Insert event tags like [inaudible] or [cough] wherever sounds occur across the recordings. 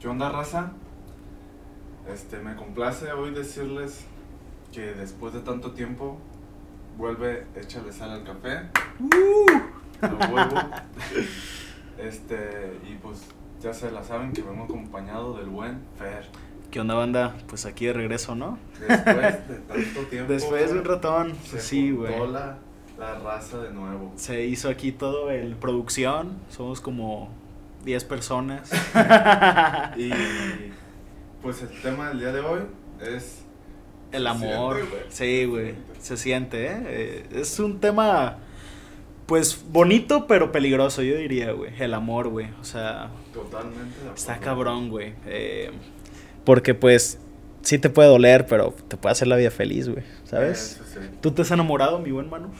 ¿Qué onda, raza? Este, me complace hoy decirles que después de tanto tiempo vuelve échale sal al café. Lo vuelvo. Este, y pues ya se la saben que vengo acompañado del buen Fer. ¿Qué onda, banda? Pues aquí de regreso, ¿no? Después de tanto tiempo. Después de un ratón. se Pues sí, güey. La, la raza de nuevo. Se hizo aquí todo el producción. Somos como 10 personas. [laughs] Y pues el tema del día de hoy es El amor. Sí, güey. Se siente. ¿eh? Eh, Es un tema, pues, bonito, pero peligroso, yo diría, güey. El amor, güey. O sea, totalmente está cabrón, güey. Eh, porque, pues, sí te puede doler, pero te puede hacer la vida feliz, güey. ¿Sabes? Eso sí. ¿Tú te has enamorado, mi buen mano?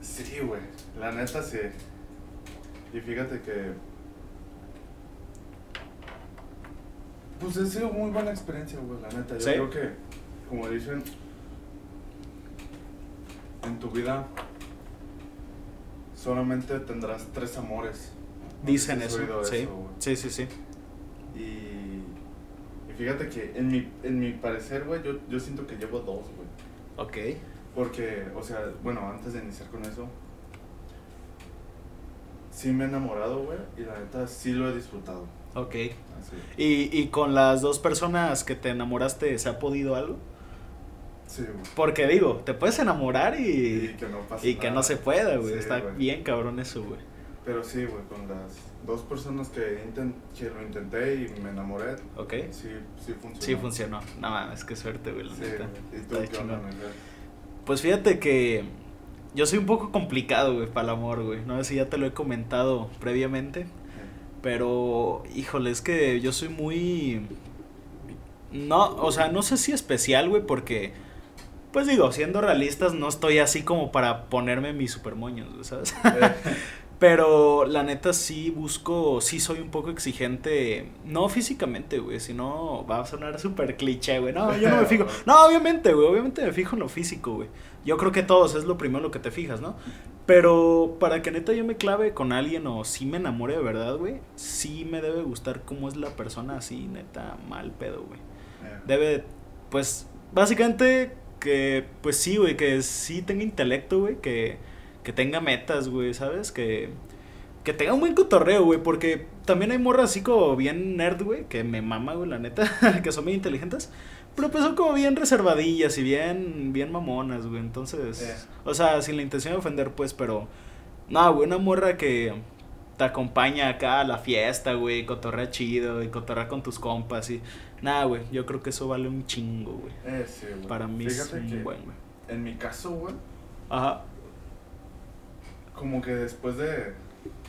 Sí, güey. La neta sí. Y fíjate que. Pues ha sido muy buena experiencia, güey, la neta. Yo ¿Sí? creo que, como dicen, en tu vida solamente tendrás tres amores. Dicen eso. Sí. güey. sí, sí, sí. Y, y fíjate que en mi, en mi parecer, güey, yo, yo siento que llevo dos, güey. Ok. Porque, o sea, bueno, antes de iniciar con eso, sí me he enamorado, güey, y la neta sí lo he disfrutado. Ok. Así. ¿Y, y con las dos personas que te enamoraste, ¿se ha podido algo? Sí, güey. Porque digo, te puedes enamorar y, Y que no y que no se pueda, güey. Sí, Está güey. bien cabrón eso, güey. Pero sí, güey, con las dos personas que, inten- que lo intenté y me enamoré, ¿Ok? sí, sí funcionó. Sí funcionó. No mames, qué suerte, güey, la Sí, neta. güey. ¿Y tú Está qué onda? Pues fíjate que yo soy un poco complicado, güey, para el amor, güey. No sé si ya te lo he comentado previamente. Eh, Pero, híjole, es que yo soy muy... No, o sea, no sé si especial, güey, porque... Pues digo, siendo realistas, no estoy así como para ponerme mis supermoños, ¿sabes? [laughs] Pero la neta sí busco, sí soy un poco exigente, no físicamente, güey, sino va a sonar súper cliché, güey. No, yo no me fijo. [laughs] No, obviamente, güey, obviamente me fijo en lo físico, güey. Yo creo que todos es lo primero lo que te fijas, ¿no? Pero para que neta yo me clave con alguien o sí me enamore de verdad, güey, sí me debe gustar cómo es la persona así, neta, mal pedo, güey. eh, Debe, pues, básicamente que, pues sí, güey, que sí tenga intelecto, güey, que, que tenga metas, güey, ¿sabes? Que, que tenga un buen cotorreo, güey, porque también hay morras así como bien nerd, güey, que me mama, güey, la neta, [laughs] que son bien inteligentes, pero pues son como bien reservadillas y bien, bien mamonas, güey, entonces, Eh. o sea, sin la intención de ofender, pues, pero, no, güey, una morra que te acompaña acá a la fiesta, güey, cotorrea chido y cotorrea con tus compas y nada, güey, yo creo que eso vale un chingo, güey. eh, sí, güey. Para mí es Fíjate que un buen, güey. en mi caso, güey, Ajá. Como que después de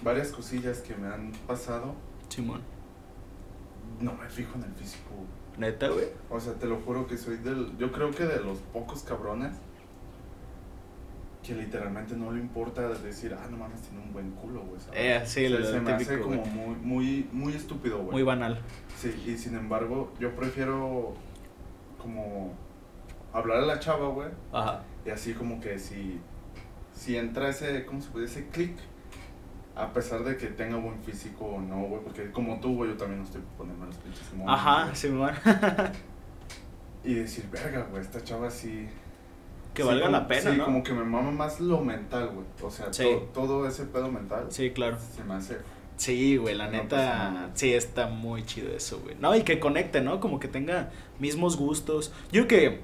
varias cosillas que me han pasado, Simón. no me fijo en el físico. Neta, güey. O sea, te lo juro que soy del. Yo creo que de los pocos cabrones que literalmente no le importa decir, ah, no mames, tiene un buen culo, güey. ¿sabes? Eh, sí, se, lo se me hace típico, como güey. muy, muy, muy estúpido, güey. Muy banal. Sí, y sin embargo, yo prefiero como hablar a la chava, güey. Ajá. Y así como que si, si entra ese, ¿cómo se puede? Ese click. A pesar de que tenga buen físico o no, güey. Porque como tú, güey, yo también no estoy poniendo los pinches monos, Ajá. Simón. [laughs] Y decir, verga, güey, esta chava sí. que sí, valga como- la pena, sí, ¿no? como que me mama más lo mental, güey. O sea, Sí. to- todo ese pedo mental Sí, claro. se me hace. Sí, güey, la No neta, pasa nada. sí está muy chido eso, güey. No, y que conecte, ¿no? Como que tenga mismos gustos. Yo creo que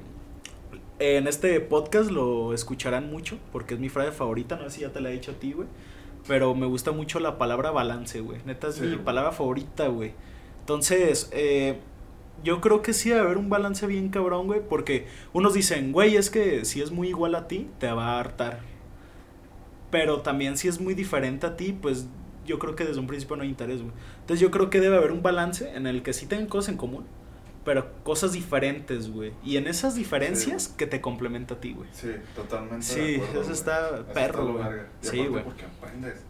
en este podcast lo escucharán mucho, porque es mi frase favorita, no sé si ya te la he dicho a ti, güey. Pero me gusta mucho la palabra balance, güey. Neta es Sí, mi palabra favorita, güey. Entonces, eh, yo creo que sí debe haber un balance bien cabrón, güey, porque unos dicen, güey, es que si es muy igual a ti, te va a hartar. Pero también si es muy diferente a ti, pues yo creo que desde un principio no hay interés, güey. Entonces yo creo que debe haber un balance en el que sí tengan cosas en común, pero cosas diferentes, güey. Y en esas diferencias Sí, que te complementa a ti, güey. Sí, totalmente. Sí, acuerdo, eso está Eso perro, güey. Sí, güey. Porque aprendes.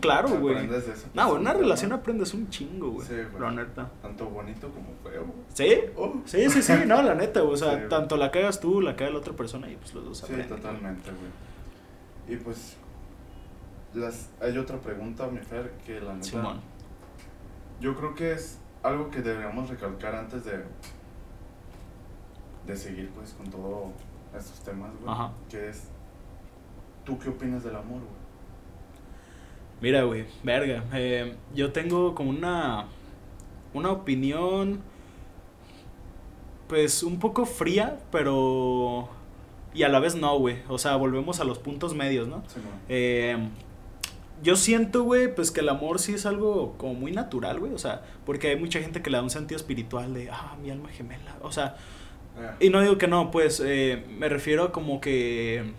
Claro, güey. Aprendes de esa No, güey, una persona, relación ¿no? aprendes un chingo, güey. Sí, güey. La neta. Tanto bonito como feo. ¿Sí? Oh. Sí, sí, sí, no, la neta, güey. O sea, [laughs] Sí, tanto la cagas tú, la caga la otra persona y pues los dos Sí, aprenden. totalmente, güey. Y pues, las, hay otra pregunta, mi Fer, que la neta, Simón. yo creo que es algo que deberíamos recalcar antes de, de seguir pues con todos estos temas, güey. Ajá. Que es, ¿tú qué opinas del amor, güey? Mira, güey, verga. eh, yo tengo como una. Una opinión. Pues un poco fría, pero. Y a la vez no, güey. O sea, volvemos a los puntos medios, ¿no? Sí. Eh, yo siento, güey, pues que el amor sí es algo como muy natural, güey. O sea, porque hay mucha gente que le da un sentido espiritual de, ah, mi alma gemela. O sea, Eh, y no digo que no, pues eh, me refiero a como que.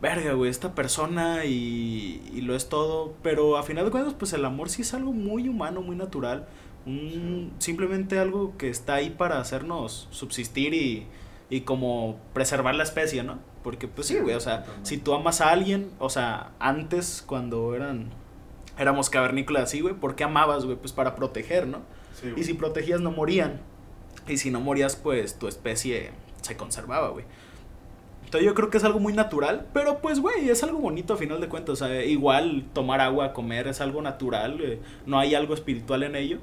Verga, güey, esta persona y, y lo es todo. Pero a final de cuentas, pues el amor sí es algo muy humano, muy natural. Un, simplemente algo que está ahí para hacernos subsistir y, y como preservar la especie, ¿no? Porque, pues sí, güey, o sea, si tú amas a alguien, o sea, antes cuando eran. Éramos cavernícolas así, güey, ¿por qué amabas, güey? Pues para proteger, ¿no? sí. Y si protegías no morían. Y si no morías, pues tu especie se conservaba, güey. Entonces yo creo que es algo muy natural, pero pues, güey, es algo bonito a final de cuentas. O sea, igual tomar agua, comer es algo natural, eh, no hay algo espiritual en ello.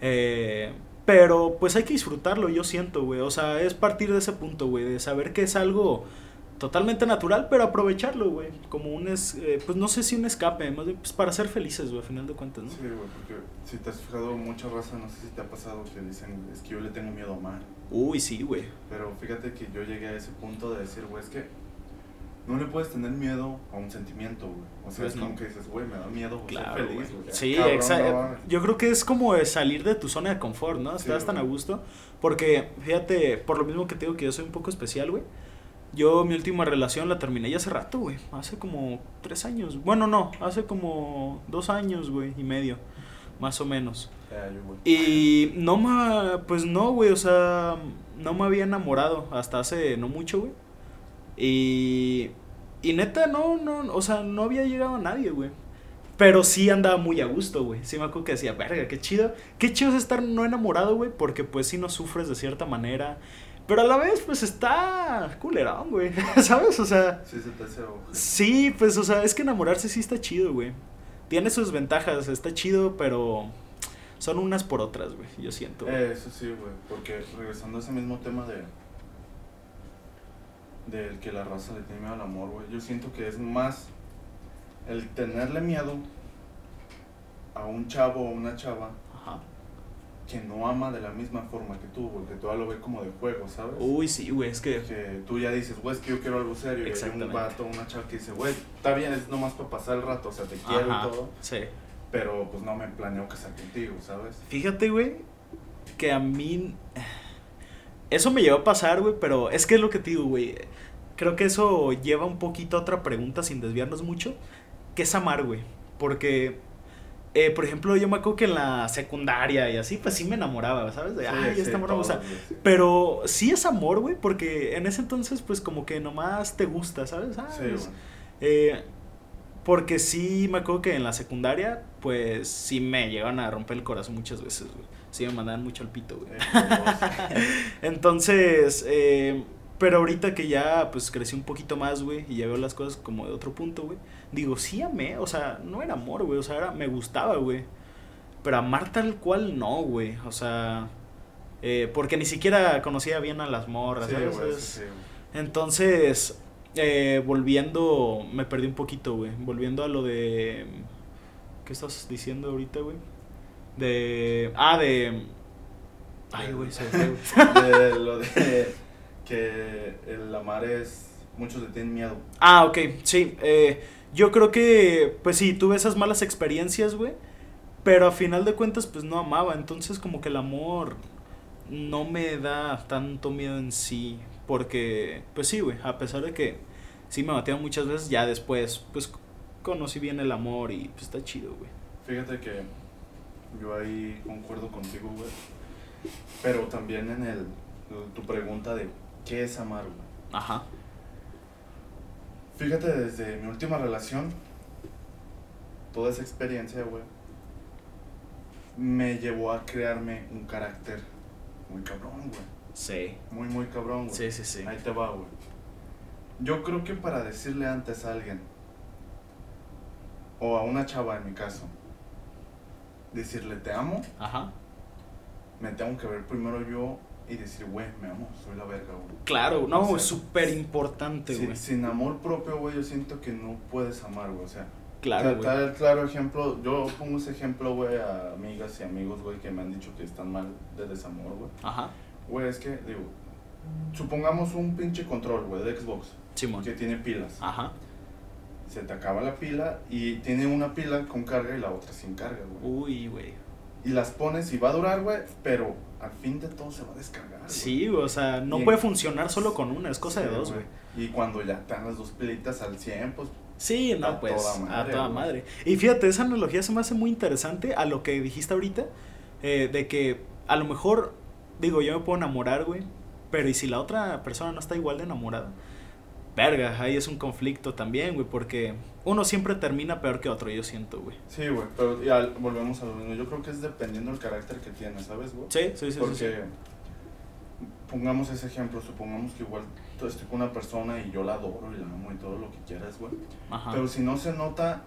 Eh, pero pues hay que disfrutarlo, yo siento, güey. O sea, es partir de ese punto, güey, de saber que es algo totalmente natural, pero aprovecharlo, güey. Como un, es, eh, pues no sé si un escape, más bien pues para ser felices, güey, a final de cuentas, ¿no? Sí, güey, porque si te has fijado, mucha raza, no sé si te ha pasado, que dicen, es que yo le tengo miedo a amar. Uy, sí, güey. Pero fíjate que yo llegué a ese punto de decir, güey, es que no le puedes tener miedo a un sentimiento, güey. O sea, Pues es como no. que dices, güey, me da miedo Claro, ser feliz, güey. Sí, exacto. mames. Yo creo que es como de salir de tu zona de confort, ¿no? Sí, Estás tan a gusto. Porque, fíjate, por lo mismo que te digo que yo soy un poco especial, güey. Yo mi última relación la terminé ya hace rato, güey. Hace como tres años. Bueno, no, hace como dos años, güey, y medio. Más o menos. Güey. Y no me, pues no, güey, o sea, no me había enamorado hasta hace no mucho, güey. Y, y neta, no, no, o sea, no había llegado a nadie, güey. Pero sí andaba muy a gusto, güey. Sí me acuerdo que decía, verga, qué chido. Qué chido es estar no enamorado, güey, porque pues sí no sufres de cierta manera. Pero a la vez, pues está culerón, güey. [laughs] ¿Sabes? O sea, Sí, se te hace sí, pues, o sea, es que enamorarse sí está chido, güey. Tiene sus ventajas, está chido, pero son unas por otras, güey. Yo siento. güey. Eh, eso sí, güey, porque regresando a ese mismo tema de del que la raza le tiene miedo al amor, güey, yo siento que es más el tenerle miedo a un chavo o una chava. Que no ama de la misma forma que tú, güey, que tú ya lo ves como de juego, ¿sabes? Uy, sí, güey, es que. Que tú ya dices, güey, es que yo quiero algo serio. Y hay un vato, una chava que dice, güey, está bien, es nomás para pasar el rato, o sea, te quiero Ajá, y todo, Sí. pero pues no me planeo casar contigo, ¿sabes? Fíjate, güey, que a mí. Eso me llevó a pasar, güey, pero es que es lo que te digo, güey. Creo que eso lleva un poquito a otra pregunta sin desviarnos mucho. ¿Qué es amar, güey? Porque, eh, por ejemplo, yo me acuerdo que en la secundaria y así, pues sí me enamoraba, ¿sabes? De, Sí, ay, sí, esta me gusta. sí. Pero sí es amor, güey, porque en ese entonces, pues como que nomás te gusta, ¿sabes? Ah, Sí, pues, eh, porque sí me acuerdo que en la secundaria, pues sí me llegaron a romper el corazón muchas veces, güey. Sí me mandaban mucho al pito, güey. Eh. [laughs] Entonces, eh, pero ahorita que ya pues crecí un poquito más, güey, y ya veo las cosas como de otro punto, güey. Digo, sí amé, o sea, no era amor, güey, o sea, era, me gustaba, güey. Pero amar tal cual no, güey, o sea, eh, porque ni siquiera conocía bien a las morras, Sí, entonces, eh, volviendo, me perdí un poquito, güey. Volviendo a lo de... ¿Qué estás diciendo ahorita, güey? De... Ah, de... Ay, güey, se fue, [laughs] de lo de que el amar es muchos le tienen miedo Ah, ok, sí. eh, yo creo que, pues sí, tuve esas malas experiencias, güey. Pero a final de cuentas, pues no amaba. Entonces, como que el amor no me da tanto miedo en sí. Porque, pues sí, güey, a pesar de que sí me batearon muchas veces, ya después, pues conocí bien el amor y pues está chido, güey. fíjate que yo ahí concuerdo contigo güey pero también en el tu pregunta de qué es amar güey Ajá. fíjate desde mi última relación toda esa experiencia güey me llevó a crearme un carácter muy cabrón güey Sí. muy muy cabrón güey Sí, sí, sí. Ahí te va, güey. Yo creo que para decirle antes a alguien, o a una chava en mi caso, decirle te amo, Ajá. me tengo que ver primero yo y decir, güey, me amo, soy la verga, güey. Claro, no, O sea, es súper importante, güey. sin amor propio, güey, yo siento que no puedes amar, güey. O sea, Claro, güey. tal claro ejemplo, yo pongo ese ejemplo, güey, a amigas y amigos, güey, que me han dicho que están mal de desamor, güey. Ajá. Güey, es que, digo, supongamos un pinche control, güey, de Xbox, Simón. que tiene pilas. Ajá. Se te acaba la pila y tiene una pila con carga y la otra sin carga, güey. Uy, güey. Y las pones y va a durar, güey, pero al fin de todo se va a descargar. güey. Sí, o sea, no puede funcionar solo con una, es cosa de dos, güey. Y cuando ya están las dos pilitas al 100, pues Sí, no, A pues, toda madre, a toda güey. madre. Y fíjate, esa analogía se me hace muy interesante a lo que dijiste ahorita, eh, de que a lo mejor, digo, yo me puedo enamorar, güey, pero ¿y si la otra persona no está igual de enamorada? Verga, ahí es un conflicto también, güey, porque uno siempre termina peor que otro, yo siento, güey. Sí, güey, pero ya volvemos a lo mismo. Yo creo que es dependiendo del carácter que tienes, ¿sabes, güey? Sí, sí, sí, sí, Porque, sí. pongamos ese ejemplo, supongamos que igual tú estoy con una persona y yo la adoro y la amo y todo lo que quieras, güey. Ajá, Pero si no se nota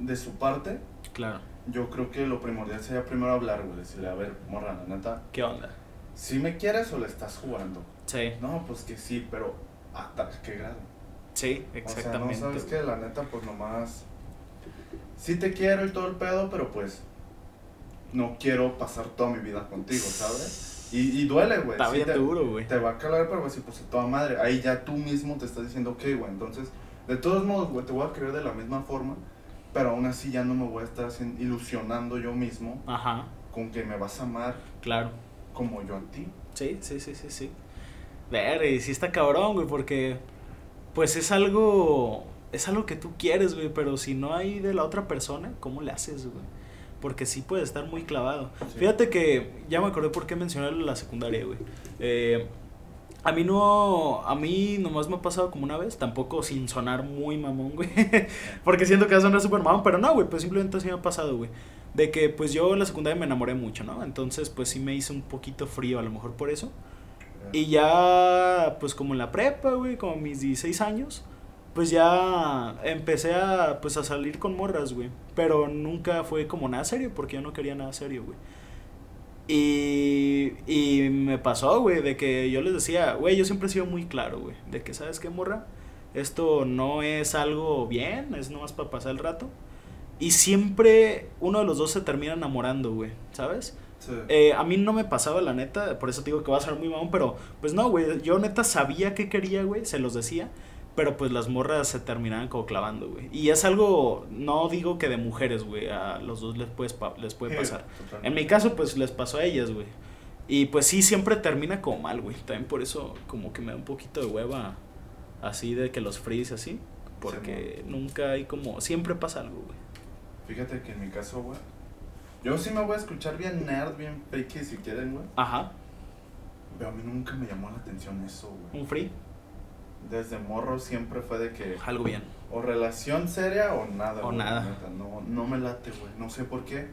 de su parte, claro. yo creo que lo primordial sería primero hablar, güey. Decirle, a ver, morra, la neta, ¿Qué onda? ¿si me quieres o le estás jugando? Sí, No, pues que sí, pero ¿hasta qué grado? sí, O sea, exactamente. no sabes que la neta, pues nomás. Sí te quiero y todo el pedo, pero pues. No quiero pasar toda mi vida contigo, ¿sabes? Y, y duele, güey. Está sí bien te, duro, güey. te va a calar, pero así, pues a toda madre. Ahí ya tú mismo te estás diciendo, ok, güey. Entonces, de todos modos, güey, te voy a querer de la misma forma, pero aún así ya no me voy a estar ilusionando yo mismo Ajá, con que me vas a amar claro. como yo a ti. Sí, sí, sí, sí, sí. Ver, y sí está cabrón, güey, porque pues es algo es algo que tú quieres, güey, pero si no hay de la otra persona, ¿cómo le haces, güey? Porque sí puede estar muy clavado. Sí. Fíjate que ya me acordé por qué mencioné la secundaria, güey. Eh, a mí no, a mí nomás me ha pasado como una vez, tampoco sin sonar muy mamón, güey. [laughs] Porque siento que va a sonar súper mamón, pero no, güey, pues simplemente así me ha pasado, güey. De que pues yo en la secundaria me enamoré mucho, ¿no? Entonces pues sí me hizo un poquito frío a lo mejor por eso. Y ya, pues como en la prepa, güey, como mis 16 años, pues ya empecé a, pues, a salir con morras, güey. Pero nunca fue como nada serio, porque yo no quería nada serio, güey. Y, y me pasó, güey, de que yo les decía, güey, yo siempre he sido muy claro, güey, de que, ¿sabes qué, morra? Esto no es algo bien, es nomás para pasar el rato. Y siempre uno de los dos se termina enamorando, güey, ¿sabes? Sí. Eh, a mí no me pasaba la neta, por eso te digo que va a ser muy mamón, pero pues no, güey, yo neta sabía que quería, güey, se los decía, pero pues las morras se terminaban como clavando, güey. Y es algo, no digo que de mujeres, güey, a los dos les, puedes pa- les puede pasar. En mi caso, pues les pasó a ellas, güey. Y pues sí, siempre termina como mal, güey. También por eso como que me da un poquito de hueva así de que los freeze así, porque nunca hay como, siempre pasa algo, güey. Fíjate que en mi caso, güey. Yo sí me voy a escuchar bien nerd, bien friki si quieren, güey. Ajá, Pero a mí nunca me llamó la atención eso, güey. un free, Desde morro siempre fue de que algo bien. o relación seria o nada. O güey, nada. neta, No, no me late, güey. No sé por qué.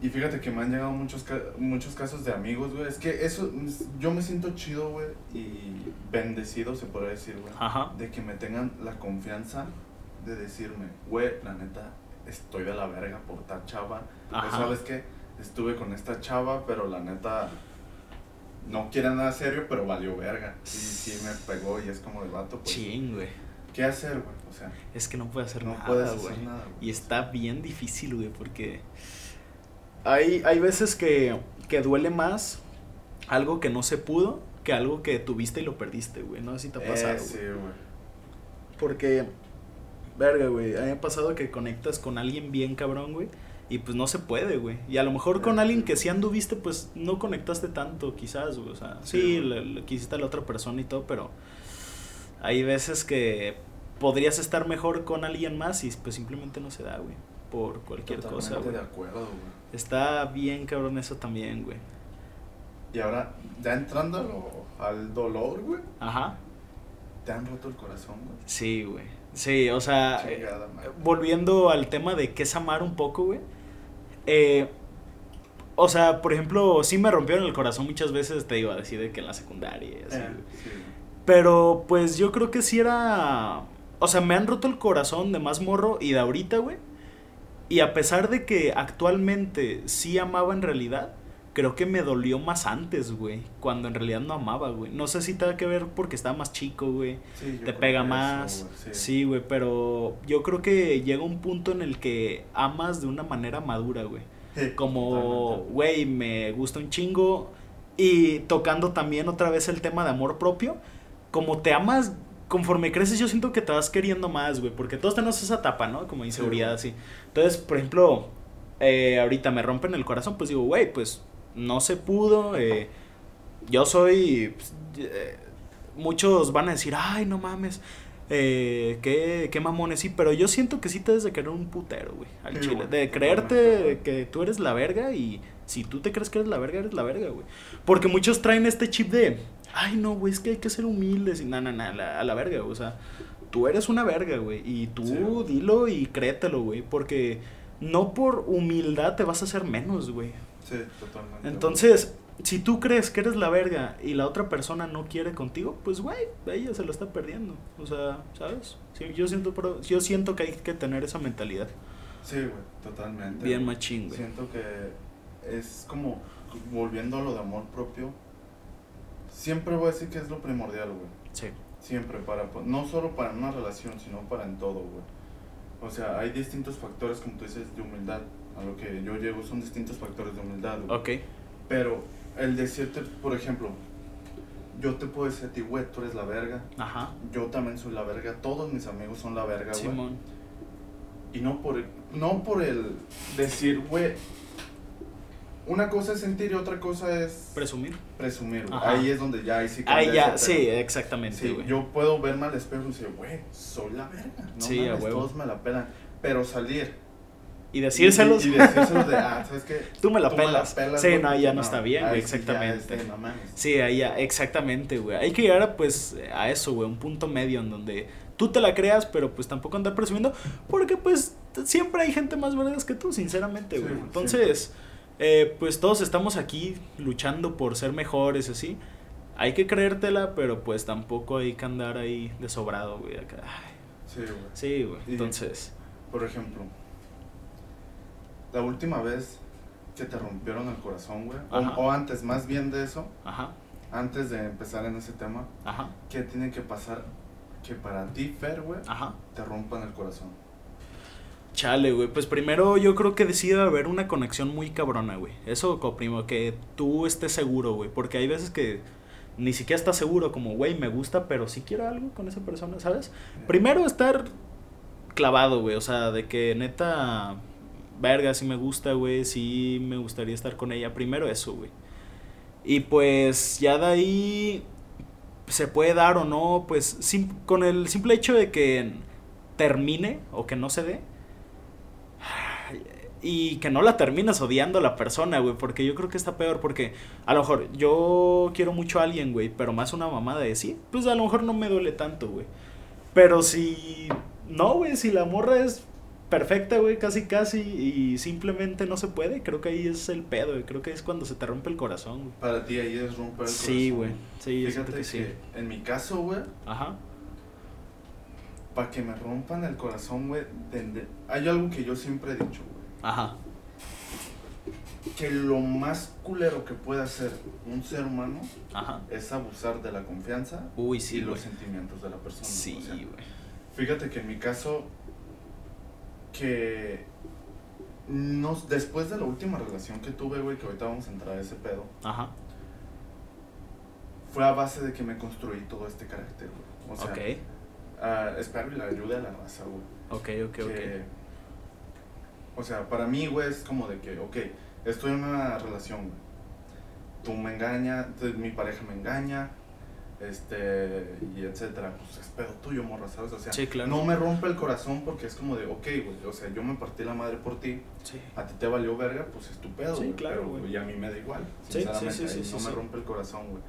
Y fíjate que me han llegado muchos, ca- muchos casos de amigos, güey. Es que eso, yo me siento chido, güey. Y bendecido, se podría decir, güey. Ajá. De que me tengan la confianza de decirme, güey, la neta, estoy de la verga por tal chava. Ajá. sabes qué, estuve con esta chava, pero la neta no quiere nada serio, pero valió verga. Y sí me pegó y es como de vato, pues. Ching, güey. ¿Qué hacer, güey? O sea, Es que no puede hacer no nada, puedes hacer güey. nada, güey. Y está bien difícil, güey, porque hay, hay veces que, que duele más algo que no se pudo que algo que tuviste y lo perdiste, güey. No sé si te ha pasado. Eh, sí, güey. Porque, verga, güey, a mí me ha pasado que conectas con alguien bien cabrón, güey. Y pues no se puede, güey. Y a lo mejor con alguien que sí anduviste, pues no conectaste tanto, quizás, güey. O sea, Sí, sí, le, le quisiste a la otra persona y todo, pero hay veces que podrías estar mejor con alguien más y pues simplemente no se da, güey. Por cualquier cosa, güey. de acuerdo, güey. Está bien cabrón eso también, güey. Y ahora, ya entrando al dolor, güey, Ajá. te han roto el corazón, güey. Sí, güey. Sí, o sea, eh, volviendo al tema de qué es amar un poco, güey. Eh, o sea, por ejemplo, sí me rompieron el corazón muchas veces, te digo, así de que en la secundaria así, Eh, sí. Pero pues yo creo que sí era... O sea, me han roto el corazón de más morro y de ahorita, güey. Y a pesar de que actualmente sí amaba en realidad, creo que me dolió más antes, güey. Cuando en realidad no amaba, güey. No sé si tenga que ver porque estaba más chico, güey. Sí, Te pega más. eso, güey, Sí, güey, pero yo creo que llega un punto en el que amas de una manera madura, güey. Sí, Como, totalmente. güey, me gusta un chingo. Y tocando también otra vez el tema de amor propio. Como te amas, conforme creces, yo siento que te vas queriendo más, güey. Porque todos tenemos esa etapa, ¿no? Como inseguridad, así. Entonces, por ejemplo, eh, ahorita me rompen el corazón, pues digo, güey, pues no se pudo. eh, yo soy. pues, eh, muchos van a decir, ay, no mames. Eh, qué, qué mamones, sí, pero yo siento que sí te debes de creer un putero, güey, al Sí, chile. güey, De creerte que tú eres la verga y si tú te crees que eres la verga, eres la verga, güey. Porque muchos traen este chip de, ay, no, güey, es que hay que ser humildes y na, na, na, la- a la verga, güey. O sea, tú eres una verga, güey. Y tú Sí, dilo y créetelo, güey. Porque no por humildad te vas a hacer menos, güey. Sí, totalmente. Entonces, si tú crees que eres la verga y la otra persona no quiere contigo, pues, güey, ella se lo está perdiendo. O sea, ¿sabes? Sí, yo, siento, yo siento que hay que tener esa mentalidad. Sí, güey, totalmente. Bien machín, güey. Siento que es como, volviendo a lo de amor propio, siempre voy a decir que es lo primordial, güey. Sí. Siempre, para, no solo para una relación, sino para en todo, güey. O sea, hay distintos factores, como tú dices, de humildad. A lo que yo llego son distintos factores de humildad, güey. Ok. Pero el decirte, por ejemplo, yo te puedo decir a ti, güey, tú eres la verga. Ajá. Yo también soy la verga. Todos mis amigos son la verga, güey. Simón. Y no por el, no por el decir, güey. Una cosa es sentir y otra cosa es Presumir. presumir. güey. Ajá. Ahí es donde ya ahí sí Ahí ya, ese sí, exactamente, Sí, güey. yo puedo verme al espejo y decir, güey, soy la verga. No Sí, a mames, todos me la pelan. Pero salir. Y decírselos. Y, y decírselos de, ah, ¿sabes qué? [laughs] Tú me la Tú pelas. sí, no, ya no, está bien, güey, ya exactamente. es de, no mames. Sí, ahí ya, exactamente, güey. Hay que llegar a, pues, a eso, güey, un punto medio en donde tú te la creas, pero pues tampoco andar presumiendo, porque pues siempre hay gente más verdes que tú, sinceramente, güey. Entonces, eh, pues todos estamos aquí luchando por ser mejores, así. Hay que creértela, pero pues tampoco hay que andar ahí de sobrado, güey. acá. Ay, Sí, güey. Sí, güey. Y- Entonces, Por ejemplo, la última vez que te rompieron el corazón, güey. O, antes, más bien de eso, ajá, antes de empezar en ese tema, ajá, ¿qué tiene que pasar que para ti, Fer, güey, ajá. te rompan el corazón? Chale, güey. Pues primero yo creo que decide haber una conexión muy cabrona, güey. Eso, primo, que tú estés seguro, güey. Porque hay veces que ni siquiera estás seguro, como, güey, me gusta, pero sí quiero algo con esa persona, ¿sabes? Primero estar clavado, güey. O sea, de que neta, verga, sí me gusta, güey. Sí me gustaría estar con ella. Primero eso, güey. Y pues ya de ahí se puede dar o no, pues sim- con el simple hecho de que termine o que no se dé. Y que no la termines odiando a la persona, güey, porque yo creo que está peor, porque a lo mejor yo quiero mucho a alguien, güey, pero más una mamada de sí, pues a lo mejor no me duele tanto, güey. Pero si no, güey, si la morra es perfecta, güey, casi casi, y simplemente no se puede, creo que ahí es el pedo, güey, creo que es cuando se te rompe el corazón, güey. Para ti ahí es romper el Sí, corazón. güey, sí, yo Fíjate que, que sí. en mi caso, güey, Ajá, para que me rompan el corazón, güey, hay algo que yo siempre he dicho, güey. ajá, Que lo más culero que puede hacer un ser humano ajá. es abusar de la confianza Uy, y sí, los güey. sentimientos de la persona. Sí, o sea, güey. Fíjate que en mi caso, que no, después de la última relación que tuve, güey, que ahorita vamos a entrar a ese pedo, Ajá, fue a base de que me construí todo este carácter, güey. O sea, ok, ah, espero y la ayude a la raza, güey. ok, ok, que- ok. O sea, para mí, güey, es como de que, ok, estoy en una relación, güey. Tú me engañas, mi pareja me engaña, este, y etcétera. Pues es pedo tuyo, morra, ¿sabes? O sea, Sí, claro. no me rompe el corazón porque es como de, ok, güey, o sea, yo me partí la madre por ti, Sí. a ti te valió verga, pues es tu pedo, Sí, claro, pero, güey. Y a mí me da igual, Sí, sí, sinceramente, no me rompe el corazón, güey.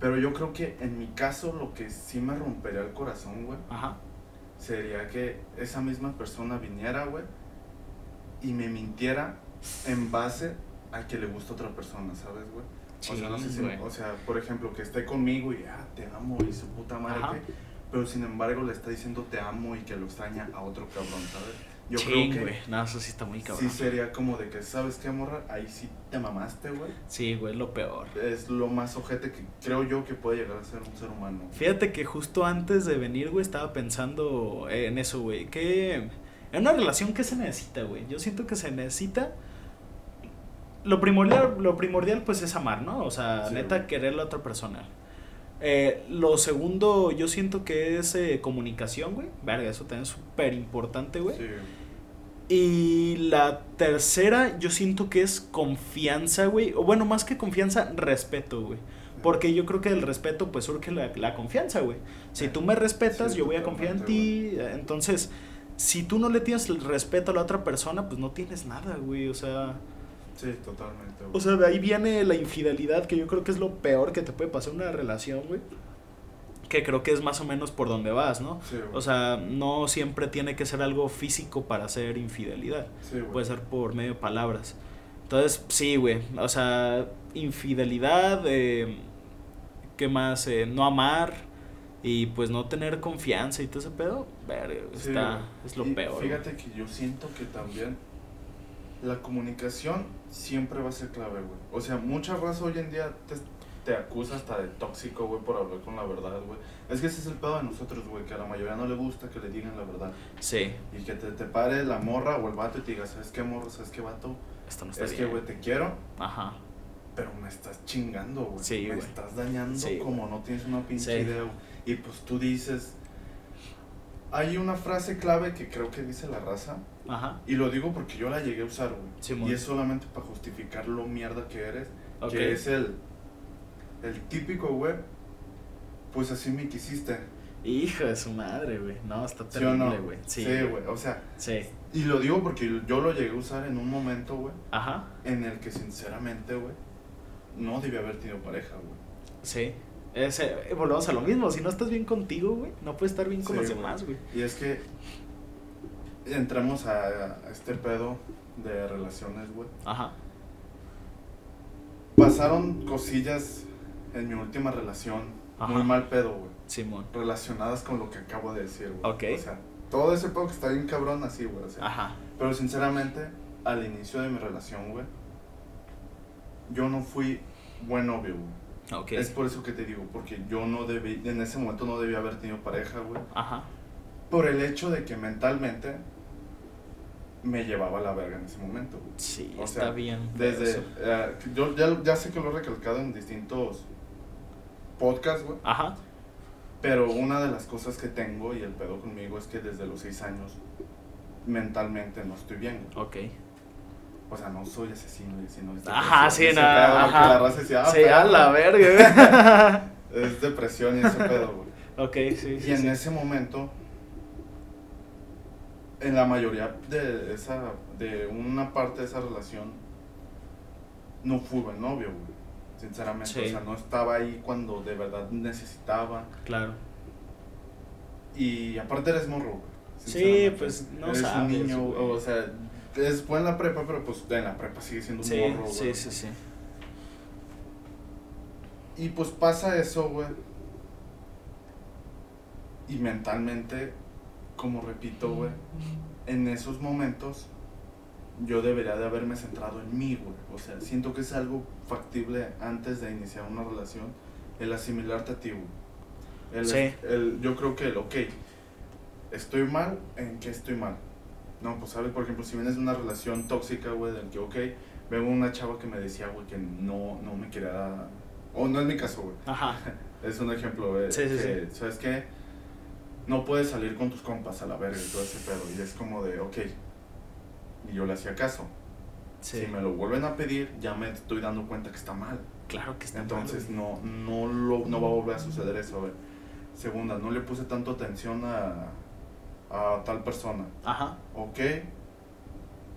Pero yo creo que en mi caso lo que sí me rompería el corazón, güey, sería que esa misma persona viniera, güey, y me mintiera en base a que le gusta a otra persona, ¿sabes, güey? O sea, no sé Sí, si, o sea, por ejemplo, que esté conmigo y, ah, te amo y su puta madre, güey, pero sin embargo le está diciendo te amo y que lo extraña a otro cabrón, ¿sabes? Yo Ching, creo que No, eso sí está muy sí cabrón. sería como de que, ¿sabes qué, morra? Ahí sí te mamaste, güey. Sí, güey, lo peor. Es lo más ojete que creo yo que puede llegar a ser un ser humano. Fíjate que justo antes de venir, güey, estaba pensando en eso, güey. Que en una relación, ¿qué se necesita, güey? Yo siento que se necesita. Lo primordial, lo primordial, pues, es amar, ¿no? O sea, Sí, neta, querer a la otra persona. Eh, lo segundo, yo siento que es eh, comunicación, güey. Verga, eso también es súper importante, güey. Sí, Y la tercera, yo siento que es confianza, güey. O bueno, más que confianza, respeto, güey. Porque yo creo que del respeto, pues surge la, la confianza, güey. Si tú me respetas, Sí, yo voy a confiar en ti. Entonces, si tú no le tienes el respeto a la otra persona, pues no tienes nada, güey. O sea, sí, totalmente. güey. o sea, de ahí viene la infidelidad, que yo creo que es lo peor que te puede pasar una relación, güey. Que creo que es más o menos por donde vas, ¿no? Sí. O sea, no siempre tiene que ser algo físico para hacer infidelidad Sí, puede ser por medio de palabras. Entonces, sí, güey. O sea, infidelidad, eh, ¿qué más? Eh, no amar y pues no tener confianza y todo ese pedo. Sí, está, es lo Y peor. Fíjate que yo siento que también la comunicación siempre va a ser clave, güey. O sea, mucha raza hoy en día te, te acusa hasta de tóxico, güey, por hablar con la verdad, güey. Es que ese es el pedo de nosotros, güey, que a la mayoría no le gusta que le digan la verdad. Sí, Y que te, te pare la morra o el vato y te diga, ¿sabes qué, morra? ¿Sabes qué, vato? esto no está Es que, bien. güey, te quiero, Ajá. pero me estás chingando, güey. Sí, me estás dañando Sí, como no tienes una pinche Sí. idea. güey. Y pues tú dices... Hay una frase clave que creo que dice la raza. Ajá. Y lo digo porque yo la llegué a usar, güey. Simón. y es solamente para justificar lo mierda que eres. Ok. Que es el... El típico, güey. Pues así me quisiste. Hijo de su madre, güey. No, está ¿Sí no? terrible, güey. Sí, Sí, güey. O sea, Sí. y lo digo porque yo lo llegué a usar en un momento, güey. Ajá. En el que sinceramente, güey. No debía haber tenido pareja, güey. Sí. Ese, eh, volvemos a lo mismo. Si no estás bien contigo, güey, no puedes estar bien con Sí, los demás, güey. Y es que entramos a, a este pedo de relaciones, güey. Ajá. Pasaron cosillas en mi última relación, Ajá. muy mal pedo, güey. Simón. relacionadas con lo que acabo de decir, güey. Ok. O sea, todo ese pedo que está bien cabrón así, güey. o sea, Ajá. Pero sinceramente, al inicio de mi relación, güey, yo no fui buen novio, güey. Es por eso que te digo, porque yo no debí, en ese momento no debía haber tenido pareja, güey. Ajá. Por el hecho de que mentalmente me llevaba a la verga en ese momento, güey. Sí, O está sea, bien. Desde, eh, yo ya, ya sé que lo he recalcado en distintos podcasts, güey. Ajá. Pero una de las cosas que tengo y el pedo conmigo es que desde los seis años mentalmente no estoy bien. güey. Ok. O sea, no soy asesino y asesino. es Ajá, sí, nada, ajá. la raza decía, ah, sí, pero a la verga, [laughs] Es depresión y ese pedo, güey. ok, sí, Y sí. en sí. ese momento, en la mayoría de esa, de una parte de esa relación, no fui buen novio, güey. Sinceramente, Sí. o sea, no estaba ahí cuando de verdad necesitaba. Claro. Y aparte eres morro, güey. Sí, pues, no eres sabes, un niño, güey. o sea, es buena la prepa, pero pues en la prepa sigue siendo un Sí, morro, güey. sí, sí, sí. Y pues pasa eso, güey. Y mentalmente, como repito, güey, en esos momentos yo debería de haberme centrado en mí, güey. O sea, siento que es algo factible antes de iniciar una relación, el asimilarte a ti, güey. El, Sí. el- yo creo que el, ok, estoy mal, ¿en qué estoy mal? No, pues sabes, por ejemplo, si vienes de una relación tóxica, güey, del que, ok, veo una chava que me decía, güey, que no, no me quería... O no es mi caso, güey. Ajá. [laughs] Es un ejemplo, güey. Sí, sí, que, ¿Sabes qué? No puedes salir con tus compas a la verga y todo ese pedo. Y es como de, ok. Y yo le hacía caso. Sí. Si me lo vuelven a pedir, ya me estoy dando cuenta que está mal. Claro que está mal, Entonces no, no, lo, no va a volver a suceder eso, güey. Segunda, no le puse tanto atención a, a tal persona. Ajá. Ok.